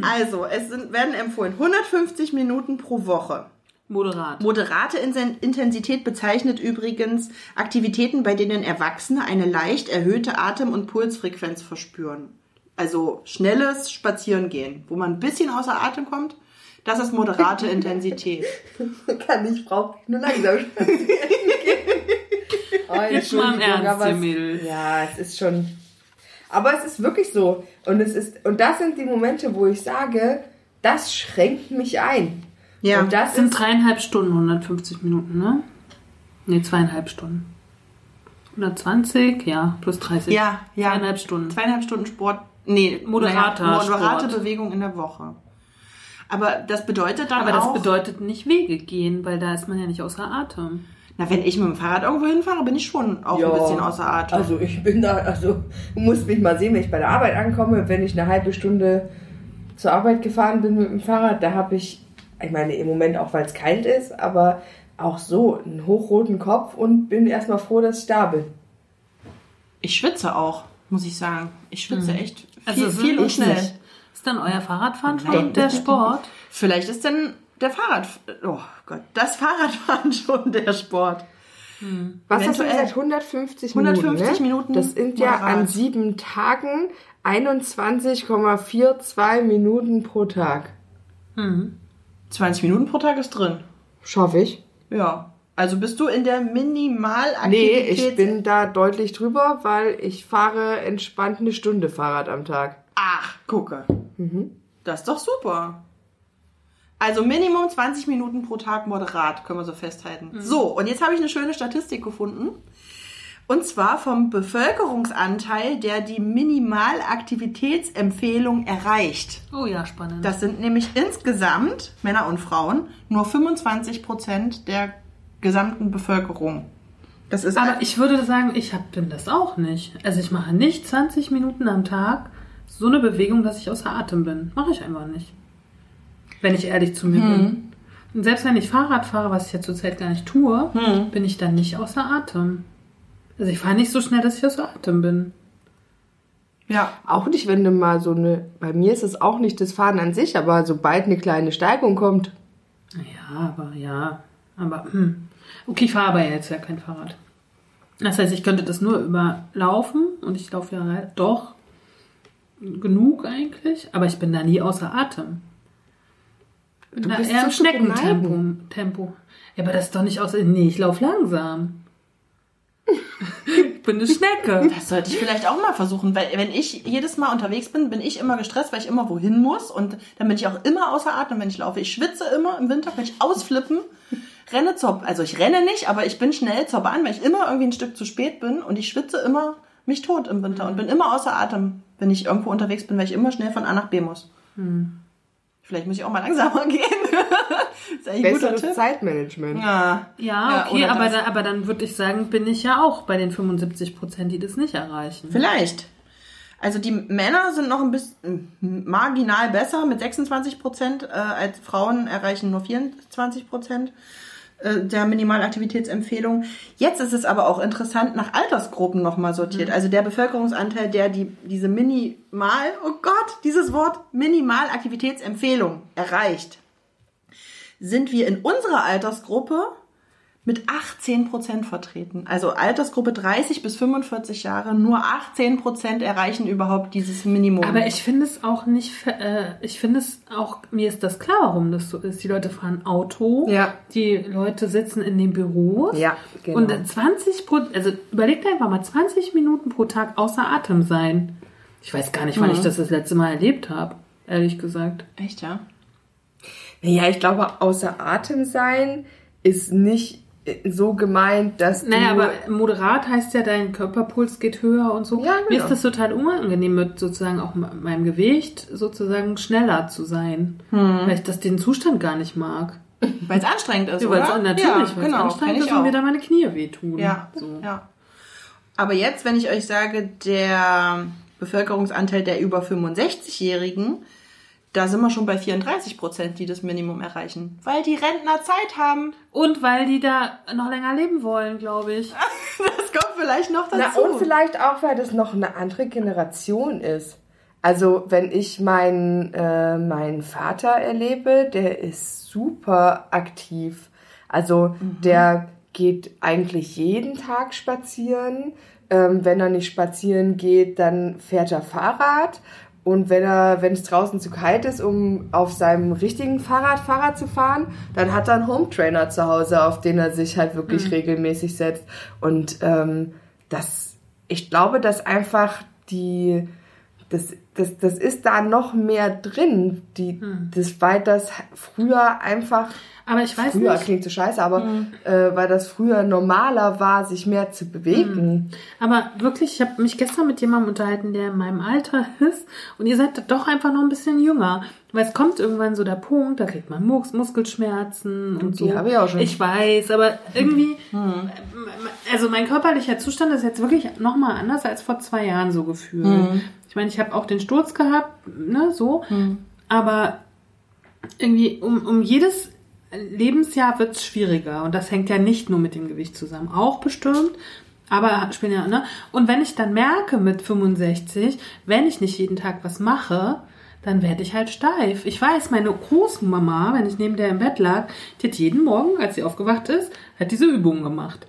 Also, es sind, werden empfohlen 150 Minuten pro Woche. Moderat. Moderate Intensität bezeichnet übrigens Aktivitäten, bei denen Erwachsene eine leicht erhöhte Atem- und Pulsfrequenz verspüren. Also schnelles Spazierengehen, wo man ein bisschen außer Atem kommt. Das ist moderate Intensität. Kann ich, brauche nur langsam spazieren gehen. Oh, Jetzt mal im Ernst, Mädels. Ja, es ist schon. Aber es ist wirklich so. Und es ist, und das sind die Momente, wo ich sage, das schränkt mich ein. Ja. Und das Das sind ist, dreieinhalb Stunden, 150 Minuten, ne? Ne, zweieinhalb Stunden. 120, ja, plus 30. Ja, ja. Zweieinhalb Stunden. Zweieinhalb Stunden Sport. Nee, Moderater naja, moderate Sport. Bewegung in der Woche. Aber das bedeutet dann Aber das auch... bedeutet nicht Wege gehen, weil da ist man ja nicht außer Atem. Na, wenn ich mit dem Fahrrad irgendwo hinfahre, bin ich schon auch Ja, ein bisschen außer Atem. Also ich bin da, also du musst mich mal sehen, wenn ich bei der Arbeit ankomme, wenn ich eine halbe Stunde zur Arbeit gefahren bin mit dem Fahrrad, da habe ich, ich meine im Moment auch, weil es kalt ist, aber auch so einen hochroten Kopf und bin erstmal froh, dass ich da bin. Ich schwitze auch, muss ich sagen. Ich schwitze echt viel, Also so viel und schnell. nicht. Ist dann euer Fahrradfahren schon der Sport? Vielleicht ist denn der Fahrrad... Oh Gott, das Fahrradfahren schon der Sport. Was hast du Eventuell. gesagt? 150 150 Minuten. Ne? Minuten Das sind ja moderat. an sieben Tagen 21,42 Minuten pro Tag. 20 Minuten pro Tag ist drin. Schaffe ich? Ja. Also bist du in der Nee, Minimalaktivität... ich bin da deutlich drüber, weil ich fahre entspannt eine Stunde Fahrrad am Tag. Ach, gucke. Mhm. Das ist doch super. Also Minimum 20 Minuten pro Tag moderat, können wir so festhalten. So, und jetzt habe ich eine schöne Statistik gefunden. Und zwar vom Bevölkerungsanteil, der die Minimalaktivitätsempfehlung erreicht. Oh ja, spannend. Das sind nämlich insgesamt, Männer und Frauen, nur 25 Prozent der gesamten Bevölkerung. Das ist Aber ich würde sagen, ich hab, bin das auch nicht. Also ich mache nicht 20 Minuten am Tag so eine Bewegung, dass ich außer Atem bin. Mache ich einfach nicht. Wenn ich ehrlich zu mir bin. Und selbst wenn ich Fahrrad fahre, was ich ja zurzeit gar nicht tue, bin ich dann nicht außer Atem. Also ich fahre nicht so schnell, dass ich außer Atem bin. Ja. Auch nicht, wenn du mal so eine, bei mir ist es auch nicht das Fahren an sich, aber sobald eine kleine Steigung kommt, Ja, aber ja. Aber, hm. Okay, ich fahre aber jetzt ja kein Fahrrad. Das heißt, ich könnte das nur überlaufen und ich laufe ja doch genug eigentlich, aber ich bin da nie außer Atem. Du bist eher im Schneckentempo. Tempo. Ja, aber das ist doch nicht aus. Nee, ich laufe langsam. ich bin eine Schnecke. Das sollte ich vielleicht auch mal versuchen, weil wenn ich jedes Mal unterwegs bin, bin ich immer gestresst, weil ich immer wohin muss und dann bin ich auch immer außer Atem, wenn ich laufe. Ich schwitze immer im Winter, kann ich ausflippen, renne zur, also ich renne nicht, aber ich bin schnell zur Bahn, weil ich immer irgendwie ein Stück zu spät bin und ich schwitze immer mich tot im Winter und bin immer außer Atem, wenn ich irgendwo unterwegs bin, weil ich immer schnell von A nach B muss. Vielleicht muss ich auch mal langsamer gehen. das ist besseres. Zeitmanagement. Ja, Ja, okay, oder aber, da, aber dann würde ich sagen, bin ich ja auch bei den 75 Prozent, die das nicht erreichen. Vielleicht. Also die Männer sind noch ein bisschen marginal besser mit 26 Prozent, äh, als Frauen erreichen nur 24 Prozent der Minimalaktivitätsempfehlung. Jetzt ist es aber auch interessant nach Altersgruppen nochmal sortiert. Also der Bevölkerungsanteil, der die, diese Minimal, oh Gott, dieses Wort Minimalaktivitätsempfehlung erreicht, sind wir in unserer Altersgruppe mit 18 Prozent vertreten. Also Altersgruppe 30 bis 45 Jahre, nur 18 Prozent erreichen überhaupt dieses Minimum. Aber ich finde es auch nicht, äh, ich finde es auch, mir ist das klar, warum das so ist. Die Leute fahren Auto, Ja. die Leute sitzen in den Büros. Ja, genau. Und 20 pro, also überlegt einfach mal 20 Minuten pro Tag außer Atem sein. Ich weiß gar nicht, wann ich das das letzte Mal erlebt habe, ehrlich gesagt. Echt, ja? Ja, ich glaube, außer Atem sein ist nicht so gemeint, dass Naja, du... aber moderat heißt ja, dein Körperpuls geht höher und so. Ja, Mir genau. ist das total unangenehm, mit sozusagen auch me- meinem Gewicht sozusagen schneller zu sein. Weil ich das den Zustand gar nicht mag. Weil es anstrengend ist, Ja, weil es oder? natürlich, ja, weil es genau, anstrengend ist und auch. mir da meine Knie wehtun. Ja, So. ja. Aber jetzt, wenn ich euch sage, der Bevölkerungsanteil der über 65-Jährigen, da sind wir schon bei 34 Prozent, die das Minimum erreichen. Weil die Rentner Zeit haben. Und weil die da noch länger leben wollen, glaube ich. Das kommt vielleicht noch Na, dazu. und vielleicht auch, weil das noch eine andere Generation ist. Also, wenn ich meinen, äh, meinen Vater erlebe, der ist super aktiv. Also, der geht eigentlich jeden Tag spazieren. Ähm, wenn er nicht spazieren geht, dann fährt er Fahrrad. Und wenn er, wenn es draußen zu kalt ist, um auf seinem richtigen Fahrrad Fahrrad zu fahren, dann hat er einen Hometrainer zu Hause, auf den er sich halt wirklich regelmäßig setzt. Und ähm, das, ich glaube, dass einfach die, das, das, das ist da noch mehr drin, die, das, weil das früher einfach, Aber ich weiß früher nicht. klingt so scheiße, aber äh, weil das früher normaler war, sich mehr zu bewegen. Aber wirklich, ich habe mich gestern mit jemandem unterhalten, der in meinem Alter ist. Und ihr seid doch einfach noch ein bisschen jünger. Weil es kommt irgendwann so der Punkt, da kriegt man Mus Muskelschmerzen und Die so. habe ich auch schon. Ich weiß, aber irgendwie, also mein körperlicher Zustand ist jetzt wirklich nochmal anders als vor zwei Jahren so gefühlt. Ich meine, ich habe auch den Sturz gehabt, ne, so. Aber irgendwie um, um jedes Lebensjahr wird's schwieriger. Und das hängt ja nicht nur mit dem Gewicht zusammen. Auch bestimmt. Aber spielen ja, ne? Und wenn ich dann merke mit 65, wenn ich nicht jeden Tag was mache, dann werde ich halt steif. Ich weiß, meine Großmama, wenn ich neben der im Bett lag, die hat jeden Morgen, als sie aufgewacht ist, hat diese Übungen gemacht.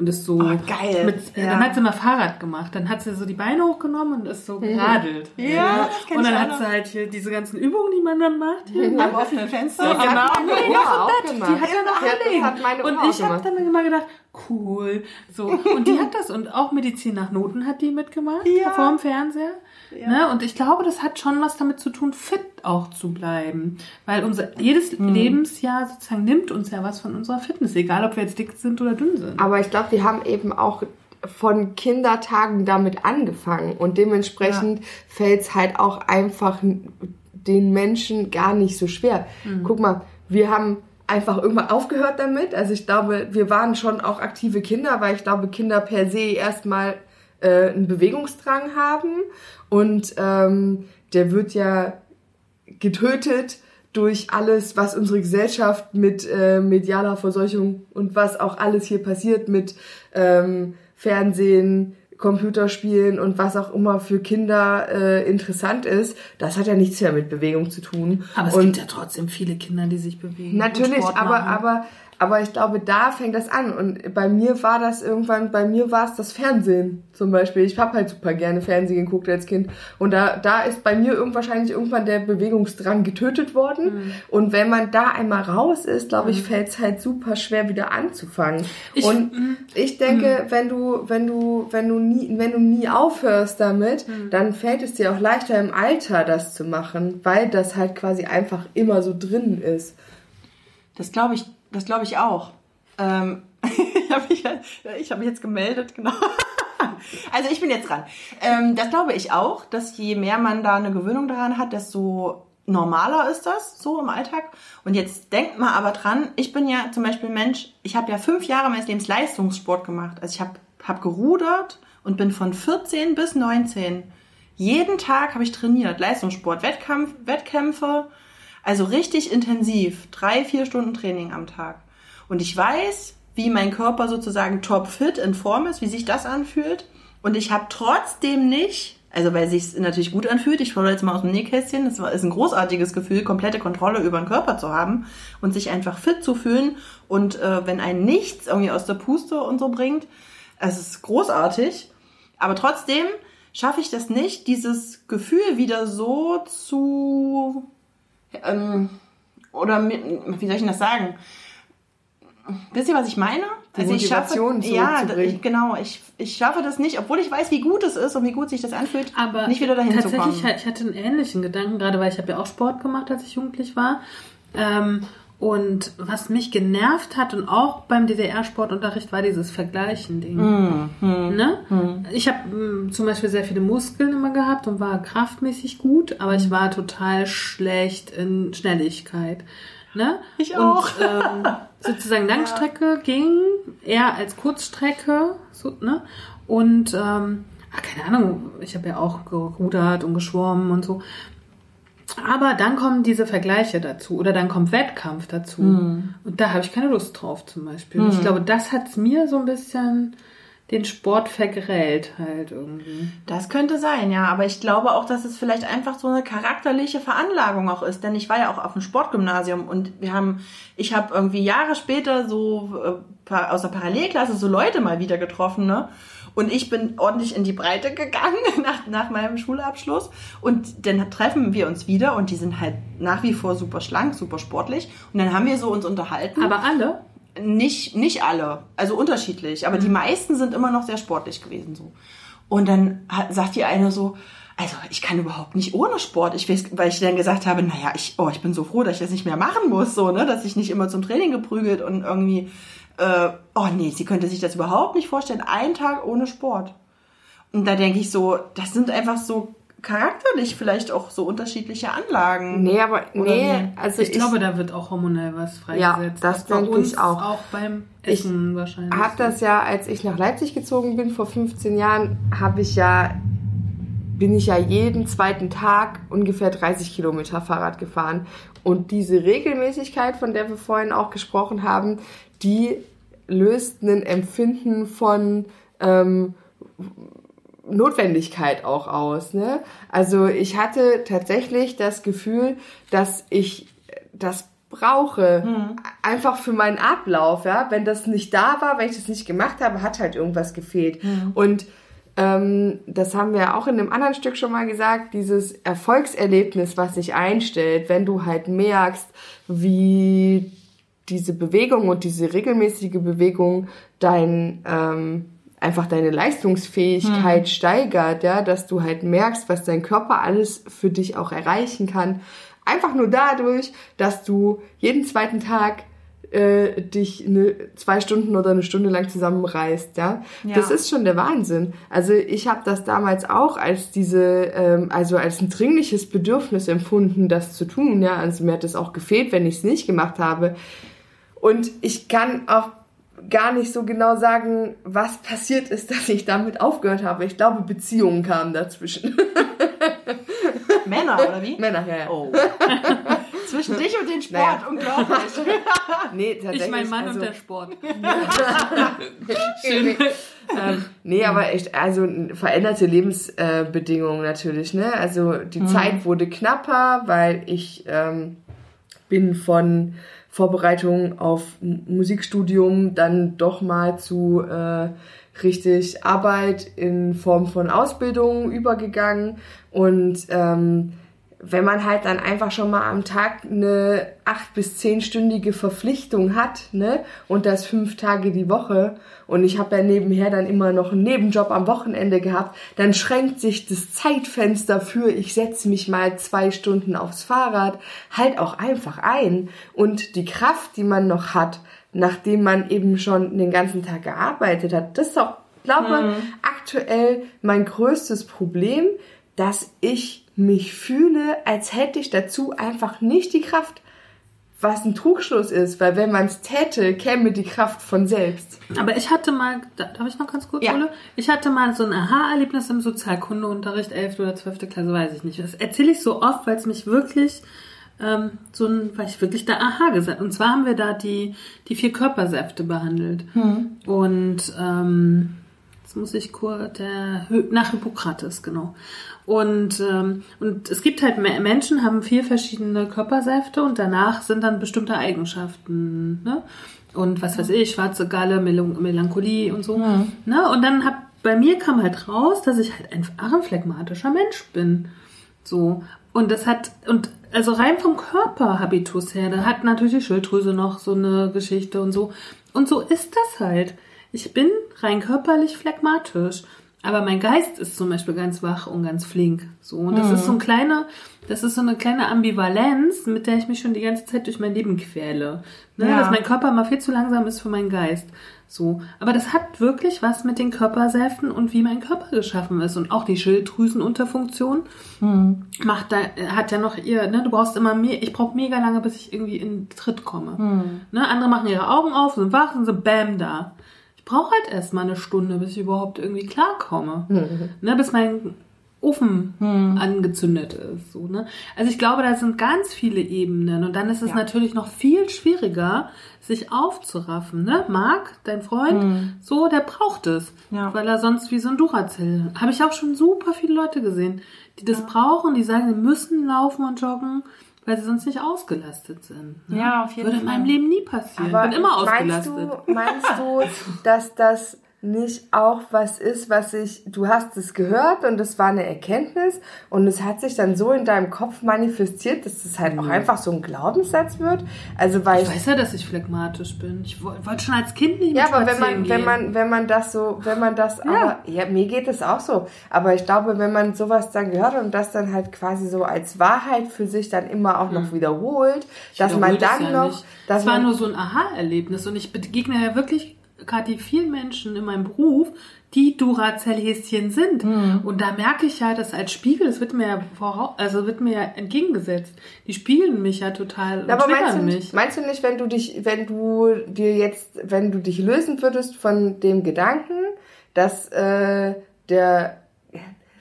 Und ist so. Oh, geil. Mit, Ja. Dann hat sie mal Fahrrad gemacht. Dann hat sie so die Beine hochgenommen und ist so geradelt. Ja, das kenn Und dann auch hat sie halt hier diese ganzen Übungen, die man dann macht. Hier. Am offenen Fenster. Ja, genau. Noch im auch Bett. gemacht. Die hat ja noch Ja, das gelegen. Und auch ich habe dann immer gedacht, cool. So. Und die hat das. Und auch Medizin nach Noten hat die mitgemacht. Ja. Vor dem Fernseher. Ne? Und ich glaube, das hat schon was damit zu tun, fit auch zu bleiben. Weil unser jedes Hm. Lebensjahr sozusagen nimmt uns ja was von unserer Fitness. Egal, ob wir jetzt dick sind oder dünn sind. Aber ich glaube, wir haben eben auch von Kindertagen damit angefangen und dementsprechend fällt's halt auch einfach den Menschen gar nicht so schwer. Guck mal, wir haben einfach irgendwann aufgehört damit. Also ich glaube, wir waren schon auch aktive Kinder, weil ich glaube, Kinder per se erstmal äh, einen Bewegungsdrang haben und ähm, der wird ja getötet durch alles, was unsere Gesellschaft mit äh, medialer Verseuchung und was auch alles hier passiert mit ähm, Fernsehen, Computerspielen und was auch immer für Kinder äh, interessant ist, das hat ja nichts mehr mit Bewegung zu tun. Aber es und gibt ja trotzdem viele Kinder, die sich bewegen. Natürlich, aber, aber, aber ich glaube, da fängt das an. Und bei mir war das irgendwann, bei mir war es das Fernsehen zum Beispiel. Ich habe halt super gerne Fernsehen geguckt als Kind. Und da, da ist bei mir wahrscheinlich irgendwann der Bewegungsdrang getötet worden. Mhm. Und wenn man da einmal raus ist, glaube ich, fällt es halt super schwer wieder anzufangen. Ich- und mhm. ich denke, wenn du, wenn du, wenn du nie, wenn du nie aufhörst damit, Mhm. dann fällt es dir auch leichter im Alter, das zu machen, weil das halt quasi einfach immer so drin ist. Das glaube ich, das glaube ich auch. Ähm, ich habe mich, ich hab mich jetzt gemeldet, genau. Also ich bin jetzt dran. Ähm, das glaube ich auch, dass je mehr man da eine Gewöhnung daran hat, desto normaler ist das so im Alltag. Und jetzt denkt mal aber dran, ich bin ja zum Beispiel Mensch, ich habe ja fünf Jahre meines Lebens Leistungssport gemacht. Also ich habe hab gerudert und bin von 14 bis 19. Jeden Tag habe ich trainiert. Leistungssport, Wettkampf, Wettkämpfe. Also richtig intensiv. Drei, vier Stunden Training am Tag. Und ich weiß, wie mein Körper sozusagen topfit in Form ist, wie sich das anfühlt. Und ich habe trotzdem nicht, also weil sich natürlich gut anfühlt, ich schaue jetzt mal aus dem Nähkästchen, das ist ein großartiges Gefühl, komplette Kontrolle über den Körper zu haben und sich einfach fit zu fühlen. Und äh, wenn ein nichts irgendwie aus der Puste und so bringt, es ist großartig. Aber trotzdem schaffe ich das nicht, dieses Gefühl wieder so zu ähm, oder mit, wie soll ich denn das sagen? Wisst ihr, was ich meine? Die Motivation schaffe, ja, ich, genau, ich, ich schaffe das nicht, obwohl ich weiß, wie gut es ist und wie gut sich das anfühlt, aber nicht wieder dahin zu tatsächlich, kommen. Ich hatte einen ähnlichen Gedanken, gerade weil ich habe ja auch Sport gemacht, als ich jugendlich war. Ähm, und was mich genervt hat und auch beim DDR-Sportunterricht war dieses Vergleichen-Ding. Mhm. Ne? Ich habe zum Beispiel sehr viele Muskeln immer gehabt und war kraftmäßig gut, aber ich war total schlecht in Schnelligkeit. Ne? Ich und, auch. Ähm, sozusagen Langstrecke ging eher als Kurzstrecke. So, ne? Und ähm, ach, keine Ahnung, ich habe ja auch gerudert und geschwommen und so. Aber dann kommen diese Vergleiche dazu oder dann kommt Wettkampf dazu. Mhm. Und da habe ich keine Lust drauf zum Beispiel. Ich glaube, das hat mir so ein bisschen den Sport vergrellt halt irgendwie. Das könnte sein, ja. Aber ich glaube auch, dass es vielleicht einfach so eine charakterliche Veranlagung auch ist. Denn ich war ja auch auf dem Sportgymnasium und wir haben, ich habe irgendwie Jahre später so äh, aus der Parallelklasse so Leute mal wieder getroffen, ne? Und ich bin ordentlich in die Breite gegangen nach, nach meinem Schulabschluss. Und dann treffen wir uns wieder und die sind halt nach wie vor super schlank, super sportlich. Und dann haben wir so uns unterhalten. Aber alle? Nicht, nicht alle, also unterschiedlich, aber die meisten sind immer noch sehr sportlich gewesen so. Und dann hat, sagt die eine so, also ich kann überhaupt nicht ohne Sport. Ich weiß, weil ich dann gesagt habe, naja, ich, oh, ich bin so froh, dass ich das nicht mehr machen muss, so, ne, dass ich nicht immer zum Training geprügelt und irgendwie, äh, oh nee, sie könnte sich das überhaupt nicht vorstellen, einen Tag ohne Sport. Und da denke ich so, das sind einfach so charakterlich vielleicht auch so unterschiedliche Anlagen. Nee, aber Oder nee, wie? also Ich, glaube, da wird auch hormonell was Ja, freigesetzt. das bei denke uns ich auch. Auch beim Essen wahrscheinlich. habe das ja, als ich nach Leipzig gezogen bin vor 15 Jahren, habe ich ja bin ich ja jeden zweiten Tag ungefähr 30 Kilometer Fahrrad gefahren. Und diese Regelmäßigkeit, von der wir vorhin auch gesprochen haben, die löst ein Empfinden von ähm, Notwendigkeit auch aus. Ne? Also ich hatte tatsächlich das Gefühl, dass ich das brauche, einfach für meinen Ablauf. Ja? Wenn das nicht da war, wenn ich das nicht gemacht habe, hat halt irgendwas gefehlt. Und ähm, das haben wir auch in einem anderen Stück schon mal gesagt, dieses Erfolgserlebnis, was sich einstellt, wenn du halt merkst, wie diese Bewegung und diese regelmäßige Bewegung dein ähm, einfach deine Leistungsfähigkeit steigert, ja, dass du halt merkst, was dein Körper alles für dich auch erreichen kann. Einfach nur dadurch, dass du jeden zweiten Tag äh, dich eine, zwei Stunden oder eine Stunde lang zusammenreißt, ja? Ja. Das ist schon der Wahnsinn. Also ich habe das damals auch als diese, ähm, also als ein dringliches Bedürfnis empfunden, das zu tun, ja. Also mir hat es auch gefehlt, wenn ich es nicht gemacht habe. Und ich kann auch gar nicht so genau sagen, was passiert ist, dass ich damit aufgehört habe. Ich glaube, Beziehungen kamen dazwischen. Männer, oder wie? Männer, ja. ja. Oh. zwischen dich und den Sport, Naja. unglaublich. Nee, tatsächlich. Ich mein Mann also, und der Sport. nee, ähm, nee, aber echt, also veränderte Lebensbedingungen natürlich, ne? Also die Zeit wurde knapper, weil ich ähm, bin von Vorbereitung auf Musikstudium dann doch mal zu äh, richtig Arbeit in Form von Ausbildung übergegangen und ähm, wenn man halt dann einfach schon mal am Tag eine acht bis zehnstündige Verpflichtung hat, ne, und das fünf Tage die Woche, und ich habe ja nebenher dann immer noch einen Nebenjob am Wochenende gehabt, dann schränkt sich das Zeitfenster für, ich setze mich mal zwei Stunden aufs Fahrrad, halt auch einfach ein. Und die Kraft, die man noch hat, nachdem man eben schon den ganzen Tag gearbeitet hat, das ist auch, glaube aktuell mein größtes Problem, dass ich mich fühle, als hätte ich dazu einfach nicht die Kraft, was ein Trugschluss ist, weil wenn man es täte, käme die Kraft von selbst. Aber ich hatte mal, da- darf ich noch ganz kurz, Ja. Ole? Ich hatte mal so ein Aha-Erlebnis im Sozialkundeunterricht, 11. oder 12. Klasse, weiß ich nicht. Das erzähle ich so oft, weil es mich wirklich, ähm, so ein, weil ich wirklich da Aha gesagt Und zwar haben wir da die, die vier Körpersäfte behandelt. Und, ähm, jetzt muss ich kurz, der, nach Hippokrates, genau. Und, ähm, und es gibt halt Me- Menschen, haben vier verschiedene Körpersäfte und danach sind dann bestimmte Eigenschaften, ne? Und was weiß ich, schwarze Galle, Mel Melancholie und so. Ne? Und dann hab, bei mir kam halt raus, dass ich halt einfach ein phlegmatischer Mensch bin. So. Und das hat, und also rein vom Körperhabitus her, da hat natürlich die Schilddrüse noch so eine Geschichte und so. Und so ist das halt. Ich bin rein körperlich phlegmatisch. Aber mein Geist ist zum Beispiel ganz wach und ganz flink. So. Und das ist so ein kleiner, das ist so eine kleine Ambivalenz, mit der ich mich schon die ganze Zeit durch mein Leben quäle. Ne? Ja. Dass mein Körper mal viel zu langsam ist für meinen Geist. So. Aber das hat wirklich was mit den Körpersäften und wie mein Körper geschaffen ist. Und auch die Schilddrüsenunterfunktion macht da, hat ja noch ihr, ne, du brauchst immer mehr, ich brauche mega lange, bis ich irgendwie in Tritt komme. Ne, andere machen ihre Augen auf, sind wach und sind bam da. Ich brauche halt erst mal eine Stunde, bis ich überhaupt irgendwie klarkomme. Ne, bis mein Ofen angezündet ist. So, ne? Also ich glaube, da sind ganz viele Ebenen und dann ist es natürlich noch viel schwieriger, sich aufzuraffen. Ne? Marc, dein Freund, so, der braucht es, Ja. weil er sonst wie so ein Duracell. Habe ich auch schon super viele Leute gesehen, die das brauchen, die sagen, sie müssen laufen und joggen, weil sie sonst nicht ausgelastet sind. Ne? Ja, auf jeden Würde in Fall. meinem Leben nie passieren. Ich bin immer meinst ausgelastet. du, meinst du, dass das nicht auch was ist, was ich, du hast es gehört und es war eine Erkenntnis und es hat sich dann so in deinem Kopf manifestiert, dass es halt auch einfach so ein Glaubenssatz wird? Also weil Ich weiß ja, dass ich phlegmatisch bin. Ich woll- wollte schon als Kind nicht ja, mit aber wenn man, wenn gehen. man, wenn man das so, wenn man das, aber, ja, mir geht es auch so. Aber ich glaube, wenn man sowas dann gehört und das dann halt quasi so als Wahrheit für sich dann immer auch noch wiederholt, dass man wiederhole das dann ja noch, nicht. dass Das war nur so ein Aha-Erlebnis und ich begegne ja wirklich gerade die vielen Menschen in meinem Beruf, die Duracell-Häschen sind. Hm. Und da merke ich ja, dass als Spiegel, das wird mir ja voraus, also wird mir ja entgegengesetzt. Die spiegeln mich ja total und aber meinst du, mich. nicht, meinst du nicht, wenn du dich, wenn du dir jetzt, wenn du dich lösen würdest von dem Gedanken, dass äh, der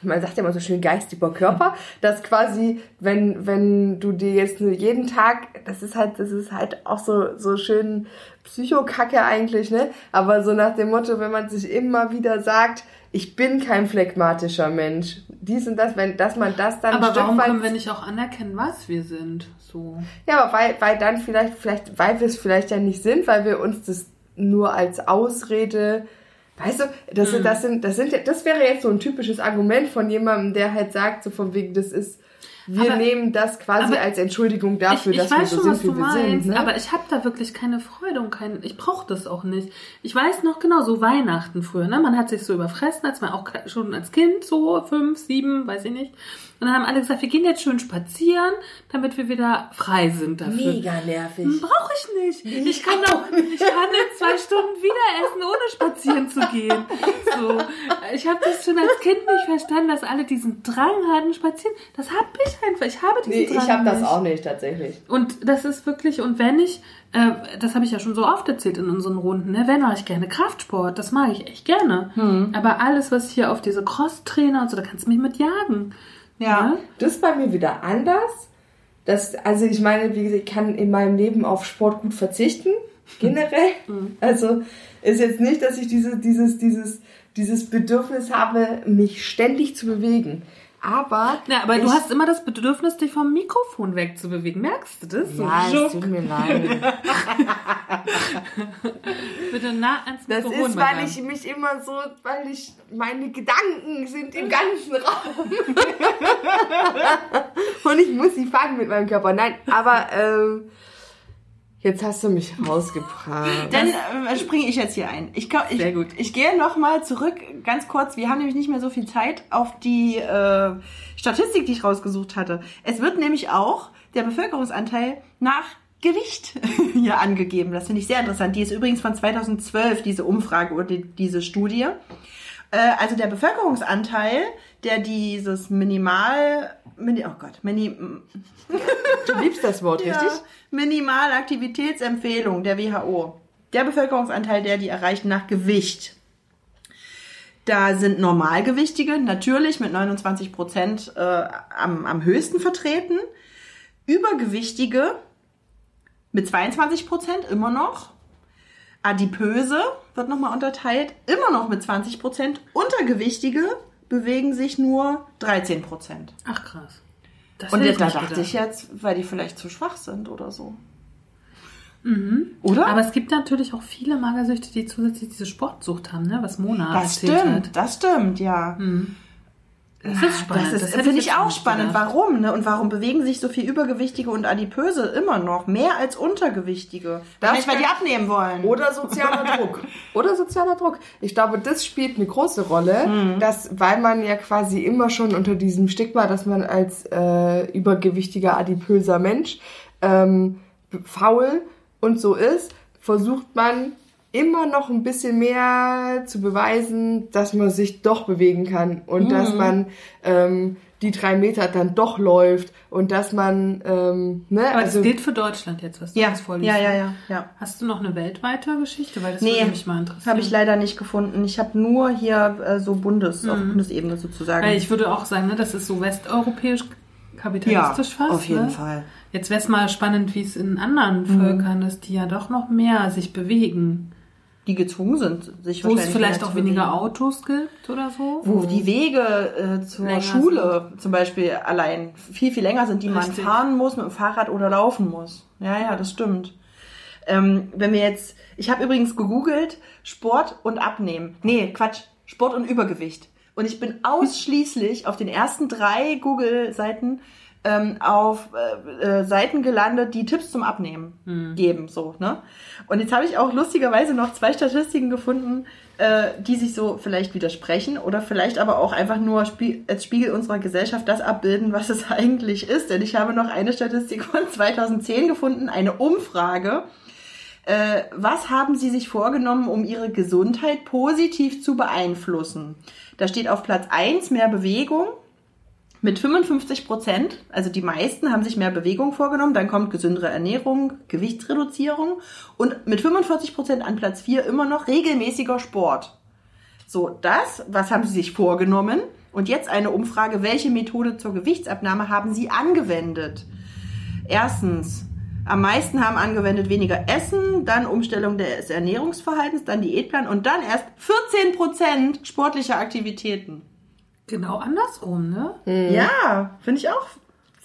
man sagt ja immer so schön Geist über Körper, dass quasi, wenn, wenn du dir jetzt nur jeden Tag, das ist halt, das ist halt auch so, so schön Psychokacke eigentlich, ne? Aber so nach dem Motto, wenn man sich immer wieder sagt, ich bin kein phlegmatischer Mensch, dies und das, wenn, dass man das dann Aber warum können wir nicht auch anerkennen, was wir sind? So. ja, aber weil, weil dann vielleicht, vielleicht, weil wir es vielleicht ja nicht sind, weil wir uns das nur als Ausrede, weißt du, das, Mhm. sind, das sind, das sind, das wäre jetzt so ein typisches Argument von jemandem, der halt sagt, so von wegen, das ist, wir Aber- nehmen das quasi als Entschuldigung dafür, ich, ich dass wir weiß so schon, sind, was wie du wir meinst, sind. Ne? aber ich habe da wirklich keine Freude und kein, ich brauche das auch nicht. Ich weiß noch genau, so Weihnachten früher, ne? Man hat sich so überfressen, als man auch schon als Kind, so fünf, sieben, weiß ich nicht. Und dann haben alle gesagt, wir gehen jetzt schön spazieren, damit wir wieder frei sind dafür. Mega nervig. Brauche ich nicht. Ich kann doch, ich kann in zwei Stunden wieder essen, ohne spazieren zu gehen. So, ich habe das schon als Kind nicht verstanden, dass alle diesen Drang hatten, spazieren. Das hab ich einfach. Ich habe diesen Nee, Drang ich habe das auch nicht tatsächlich. Und das ist wirklich, und wenn ich, äh, das habe ich ja schon so oft erzählt in unseren Runden, ne? wenn mache ich gerne Kraftsport, das mag ich echt gerne. Hm. Aber alles, was hier auf diese Cross-Trainer und so, da kannst du mich mit jagen. Ja. Das ist bei mir wieder anders. Das, also ich meine, wie gesagt, ich kann in meinem Leben auf Sport gut verzichten, generell. Also ist jetzt nicht, dass ich diese, dieses, dieses, dieses Bedürfnis habe, mich ständig zu bewegen. Aber, Ja, aber du hast immer das Bedürfnis, dich vom Mikrofon wegzubewegen. Merkst du das? ja, So, es tut mir leid. bitte nah ans Das Mikrofon. ist, weil ich mich immer so, weil ich, meine Gedanken sind im ganzen Raum. Und ich muss sie fangen mit meinem Körper. Nein, aber ähm, jetzt hast du mich rausgebracht. Dann äh, springe ich jetzt hier ein. Ich, glaub, ich, Sehr gut. ich gehe nochmal zurück, ganz kurz. Wir haben nämlich nicht mehr so viel Zeit auf die äh, Statistik, die ich rausgesucht hatte. Es wird nämlich auch der Bevölkerungsanteil nach Gewicht hier angegeben. Das finde ich sehr interessant. Die ist übrigens von 2012, diese Umfrage oder die, diese Studie. Äh, also der Bevölkerungsanteil, der dieses Minimal... Mini, oh Gott, Mini, Du liebst das Wort, ja, richtig? Minimalaktivitätsempfehlung der WHO. Der Bevölkerungsanteil, der die erreicht nach Gewicht. Da sind Normalgewichtige natürlich mit 29 Prozent äh, am, am höchsten vertreten. Übergewichtige mit 22 Prozent immer noch. Adipöse wird nochmal unterteilt, immer noch mit 20 Prozent. Untergewichtige bewegen sich nur 13 Prozent. Ach krass. Das Und da dachte gedacht. ich jetzt, weil die vielleicht zu schwach sind oder so. Oder? Aber es gibt natürlich auch viele Magersüchte, die zusätzlich diese Sportsucht haben, ne? was Mona das erzählt stimmt, hat. das stimmt, ja. Das ist spannend. Das hätte finde ich auch spannend. gedacht. Warum? Ne? Und warum bewegen sich so viel Übergewichtige und Adipöse immer noch? Mehr als Untergewichtige. Wahrscheinlich, weil die abnehmen wollen. Oder sozialer Druck. Oder sozialer Druck. Ich glaube, das spielt eine große Rolle, Mhm. dass, weil man ja quasi immer schon unter diesem Stigma, dass man als äh, übergewichtiger, adipöser Mensch ähm, faul und so ist, versucht man immer noch ein bisschen mehr zu beweisen, dass man sich doch bewegen kann und Mhm. dass man ähm, die drei Meter dann doch läuft und dass man ähm, ne, Aber also das gilt für Deutschland jetzt, was du ja, jetzt vorliest. ja, ja, ja, ja. Hast du noch eine weltweite Geschichte? Weil das Nee, würde mich mal interessieren. habe ich leider nicht gefunden. Ich habe nur hier äh, so Bundes, auf Bundesebene sozusagen. Weil ich würde auch sagen, ne, das ist so westeuropäisch kapitalistisch ja, fast. auf jeden ne? Fall. Jetzt wäre es mal spannend, wie es in anderen Mhm. Völkern ist, die ja doch noch mehr sich bewegen. Die gezwungen sind, sich Wo es vielleicht auch weniger. Autos gibt oder so. Wo die Wege äh, zur Länger Schule zum Beispiel allein viel, viel länger sind, die man Richtig. fahren muss mit dem Fahrrad oder laufen muss. Ja, ja, das stimmt. Ähm, wenn wir jetzt, ich habe übrigens gegoogelt, Sport und Abnehmen. Nee, Quatsch, Sport und Übergewicht. Und ich bin ausschließlich auf den ersten drei Google-Seiten ähm, auf äh, äh, Seiten gelandet, die Tipps zum Abnehmen geben, so, ne? Und jetzt habe ich auch lustigerweise noch zwei Statistiken gefunden, äh, die sich so vielleicht widersprechen oder vielleicht aber auch einfach nur spie als Spiegel unserer Gesellschaft das abbilden, was es eigentlich ist. Denn ich habe noch eine Statistik von 2010 gefunden, eine Umfrage. Äh, was haben Sie sich vorgenommen, um Ihre Gesundheit positiv zu beeinflussen? Da steht auf Platz 1 mehr Bewegung mit 55 Prozent. Also die meisten haben sich mehr Bewegung vorgenommen. Dann kommt gesündere Ernährung, Gewichtsreduzierung und mit 45 Prozent an Platz 4 immer noch regelmäßiger Sport. So, das, was haben Sie sich vorgenommen? Und jetzt eine Umfrage, welche Methode zur Gewichtsabnahme haben Sie angewendet? Erstens, am meisten haben angewendet weniger Essen, dann Umstellung des Ernährungsverhaltens, dann Diätplan und dann erst 14 Prozent sportliche Aktivitäten. Genau andersrum, ne? Ja, finde ich auch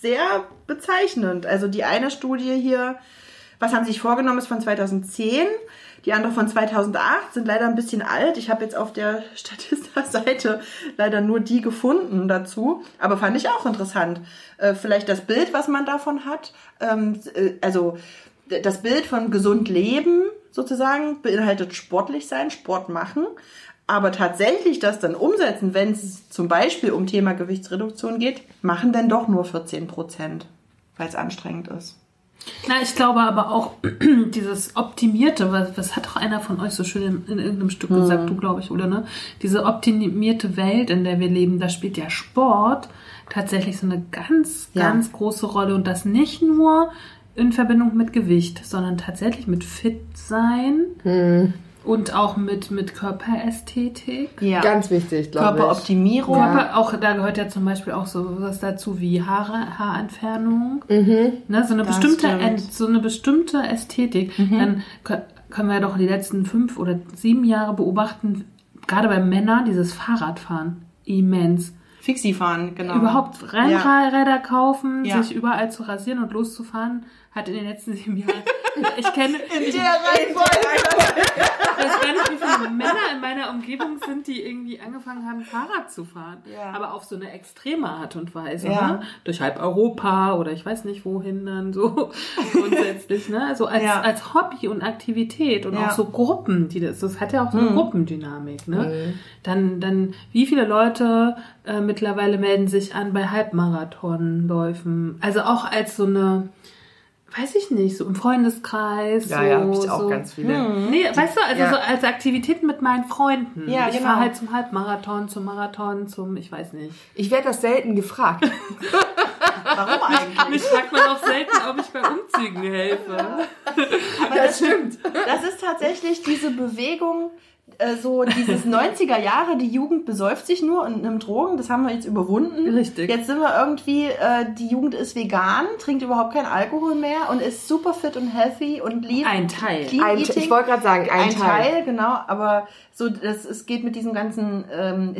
sehr bezeichnend. Also die eine Studie hier, was haben sie sich vorgenommen, ist von 2010. Die andere von 2008 sind leider ein bisschen alt. Ich habe jetzt auf der Statista-Seite leider nur die gefunden dazu. Aber fand ich auch interessant. Äh, vielleicht das Bild, was man davon hat. Ähm, äh, also das Bild von gesund leben sozusagen beinhaltet sportlich sein, Sport machen. Aber tatsächlich das dann umsetzen, wenn es zum Beispiel um Thema Gewichtsreduktion geht, machen dann doch nur 14 Prozent, weil es anstrengend ist. Na, ich glaube aber auch dieses optimierte, was, was hat doch einer von euch so schön in, in irgendeinem Stück gesagt, du glaube ich, oder ne? Diese optimierte Welt, in der wir leben, da spielt ja Sport tatsächlich so eine ganz, Ja. ganz große Rolle und das nicht nur in Verbindung mit Gewicht, sondern tatsächlich mit fit sein. Und auch mit, mit Körperästhetik. Ja. Ganz wichtig, glaube ich. Körperoptimierung. Körper, auch da gehört ja zum Beispiel auch so was dazu wie Haare, Haarentfernung. Ne, so eine Das bestimmte, stimmt. So eine bestimmte Ästhetik. Dann kö- können wir ja doch die letzten fünf oder sieben Jahre beobachten, gerade bei Männern, dieses Fahrradfahren. Immens. Fixie fahren, genau. Überhaupt Rennräder kaufen, Ja. sich überall zu rasieren und loszufahren, hat in den letzten sieben Jahren. Ich kenne. In der Reihenfolge. Ich weiß gar nicht, wie viele Männer in meiner Umgebung sind, die irgendwie angefangen haben, Fahrrad zu fahren. Ja. Aber auf so eine extreme Art und Weise. Ja. Ne? Durch halb Europa oder ich weiß nicht wohin dann so grundsätzlich. Ne? Also als, Ja. als Hobby und Aktivität und auch so Gruppen, die das, das hat ja auch so eine Gruppendynamik. Ne? Dann, dann, wie viele Leute äh, mittlerweile melden sich an bei Halbmarathonläufen? Also auch als so eine, weiß ich nicht, so im Freundeskreis. Ja, so, ja, habe ich auch so. ganz viele. Nee, weißt du, also Ja. so als Aktivität mit meinen Freunden. Ja, ich genau. fahre halt zum Halbmarathon, zum Marathon, zum, ich weiß nicht. Ich werde das selten gefragt. Warum eigentlich? Mich fragt man auch selten, ob ich bei Umzügen helfe. Aber das stimmt. Das ist tatsächlich diese Bewegung, äh, so dieses 90er Jahre, die Jugend besäuft sich nur und nimmt Drogen, das haben wir jetzt überwunden. Richtig. Jetzt sind wir irgendwie, äh, die Jugend ist vegan, trinkt überhaupt keinen Alkohol mehr und ist super fit und healthy und liebt Ein Teil. Clean Ein, Eating. ich wollte gerade sagen, ein, ein Teil. Teil, genau, aber so, das, es geht mit diesem ganzen ähm,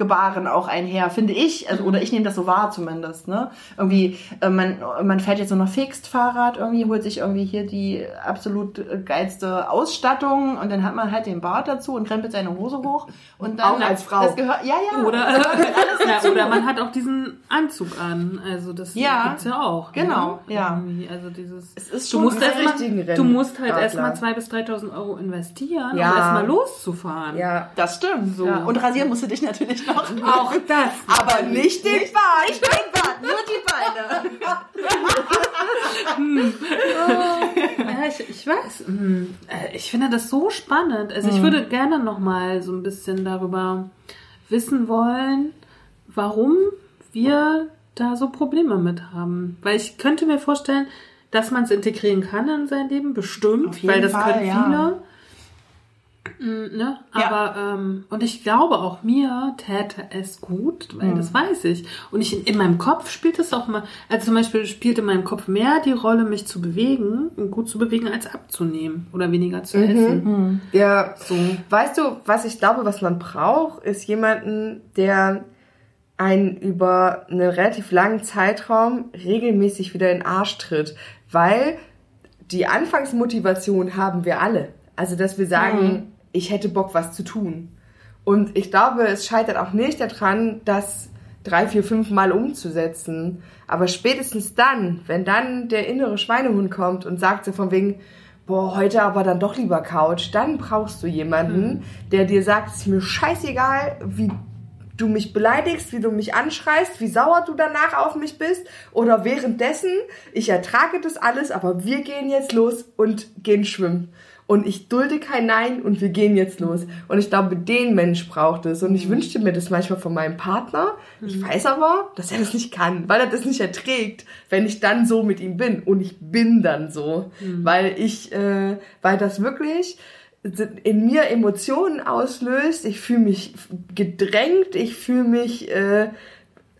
Hipster-Gebaren auch einher, finde ich. Also, oder ich nehme das so wahr zumindest, ne? Irgendwie, äh, man, man fährt jetzt so noch Fixed Fahrrad, irgendwie holt sich irgendwie hier die absolut geilste Ausstattung und dann hat man halt den Bart dazu und krempelt seine Hose hoch und dann Auch als Frau. Das gehört, ja, ja. Oder, ja, oder man hat auch diesen Anzug an. Also das Ja, gibt's ja auch. genau, ne? ja. Also dieses, Es ist du schon musst sehr erstmal, du musst halt erstmal 2.000 bis 3.000 Euro investieren, Ja. um erstmal loszufahren. Ja. Das stimmt. So. Ja. Und rasieren musst du dich natürlich noch. Auch das. Aber nicht den Bart. Nicht den Bart, nur die Beine. Ja, ich, ich weiß. Hm, äh, Ich finde das so spannend. Also ich würde gerne noch mal so ein bisschen darüber wissen wollen, warum wir da so Probleme mit haben. Weil ich könnte mir vorstellen, dass man es integrieren kann in sein Leben, bestimmt, weil das Fall, können ja. Mm, Ne? Ja. Aber ähm, und ich glaube auch mir täte es gut, weil das weiß ich. Und ich in meinem Kopf spielt es auch mal, also zum Beispiel spielt in meinem Kopf mehr die Rolle, mich zu bewegen und gut zu bewegen, als abzunehmen oder weniger zu essen. Ja, So. weißt du, was ich glaube, was man braucht, ist jemanden, der einen über einen relativ langen Zeitraum regelmäßig wieder in den Arsch tritt. Weil die Anfangsmotivation haben wir alle. Also, dass wir sagen, ich hätte Bock, was zu tun. Und ich glaube, es scheitert auch nicht daran, das drei, vier, fünf Mal umzusetzen. Aber spätestens dann, wenn dann der innere Schweinehund kommt und sagt so von wegen, boah, heute aber dann doch lieber Couch, dann brauchst du jemanden, der dir sagt, es ist mir scheißegal, wie du mich beleidigst, wie du mich anschreist, wie sauer du danach auf mich bist oder währenddessen, ich ertrage das alles, aber wir gehen jetzt los und gehen schwimmen. Und ich dulde kein Nein und wir gehen jetzt los. Und ich glaube, den Mensch braucht es. Und ich wünschte mir das manchmal von meinem Partner. Ich weiß aber, dass er das nicht kann, weil er das nicht erträgt, wenn ich dann so mit ihm bin. Und ich bin dann so. Weil ich, äh, weil das wirklich in mir Emotionen auslöst. Ich fühle mich gedrängt, ich fühle mich äh,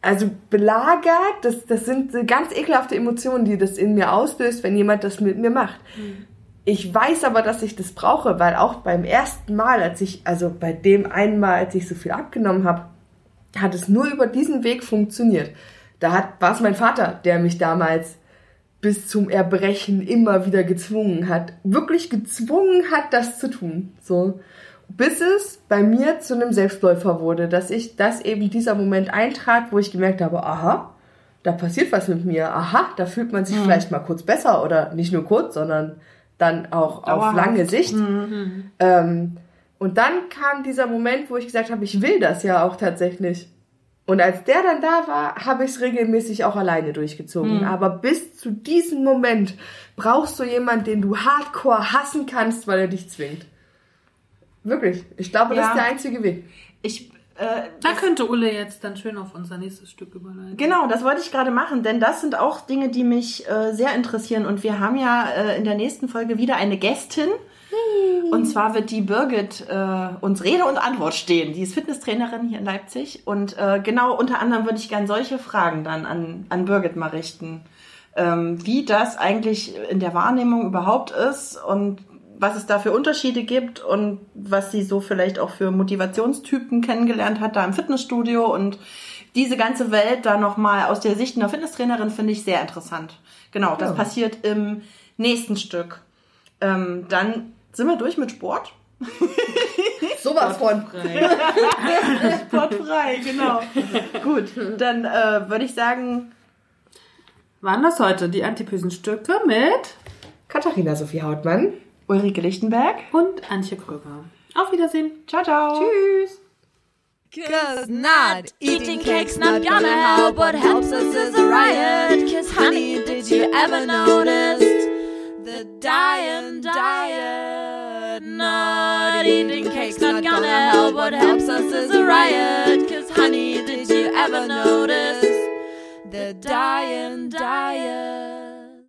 also belagert. Das, das sind ganz ekelhafte Emotionen, die das in mir auslöst, wenn jemand das mit mir macht. Ich weiß aber, dass ich das brauche, weil auch beim ersten Mal, als ich, also bei dem einen Mal, als ich so viel abgenommen habe, hat es nur über diesen Weg funktioniert. Da hat, war es mein Vater, der mich damals bis zum Erbrechen immer wieder gezwungen hat, wirklich gezwungen hat, das zu tun. So. Bis es bei mir zu einem Selbstläufer wurde, dass ich, dass eben dieser Moment eintrat, wo ich gemerkt habe, aha, da passiert was mit mir, aha, da fühlt man sich vielleicht mal kurz besser oder nicht nur kurz, sondern dann auch auf Dauerhaft. lange Sicht. Ähm, und dann kam dieser Moment, wo ich gesagt habe, ich will das ja auch tatsächlich. Und als der dann da war, habe ich es regelmäßig auch alleine durchgezogen. Aber bis zu diesem Moment brauchst du jemanden, den du hardcore hassen kannst, weil er dich zwingt. Wirklich. Ich glaube, das Ja. ist der einzige Weg. Ich, äh, Da könnte Ulle jetzt dann schön auf unser nächstes Stück überleiten. Genau, das wollte ich gerade machen, denn das sind auch Dinge, die mich äh, sehr interessieren. Und wir haben ja äh, in der nächsten Folge wieder eine Gästin. Und zwar wird die Birgit äh, uns Rede und Antwort stehen. Die ist Fitnesstrainerin hier in Leipzig. Und äh, genau unter anderem würde ich gern solche Fragen dann an, an Birgit mal richten. Ähm, wie das eigentlich in der Wahrnehmung überhaupt ist und was es da für Unterschiede gibt und was sie so vielleicht auch für Motivationstypen kennengelernt hat da im Fitnessstudio und diese ganze Welt da nochmal aus der Sicht einer Fitnesstrainerin finde ich sehr interessant. Genau, das Ja. passiert im nächsten Stück. Ähm, dann sind wir durch mit Sport. Sowas von. Sportfrei, genau. Gut, dann äh, würde ich sagen, Waren das heute die Antipösenstücke mit Katharina Sophie Hautmann. Ulrike Lichtenberg. und Antje Kröger. Auf Wiedersehen. Ciao, ciao. Tschüss. Cause not eating cake's not gonna help. What helps us is a riot. Cause honey, did you ever notice the dying diet? Not eating cake's not gonna help. What helps us is a riot. Cause honey, did you ever notice the dying diet?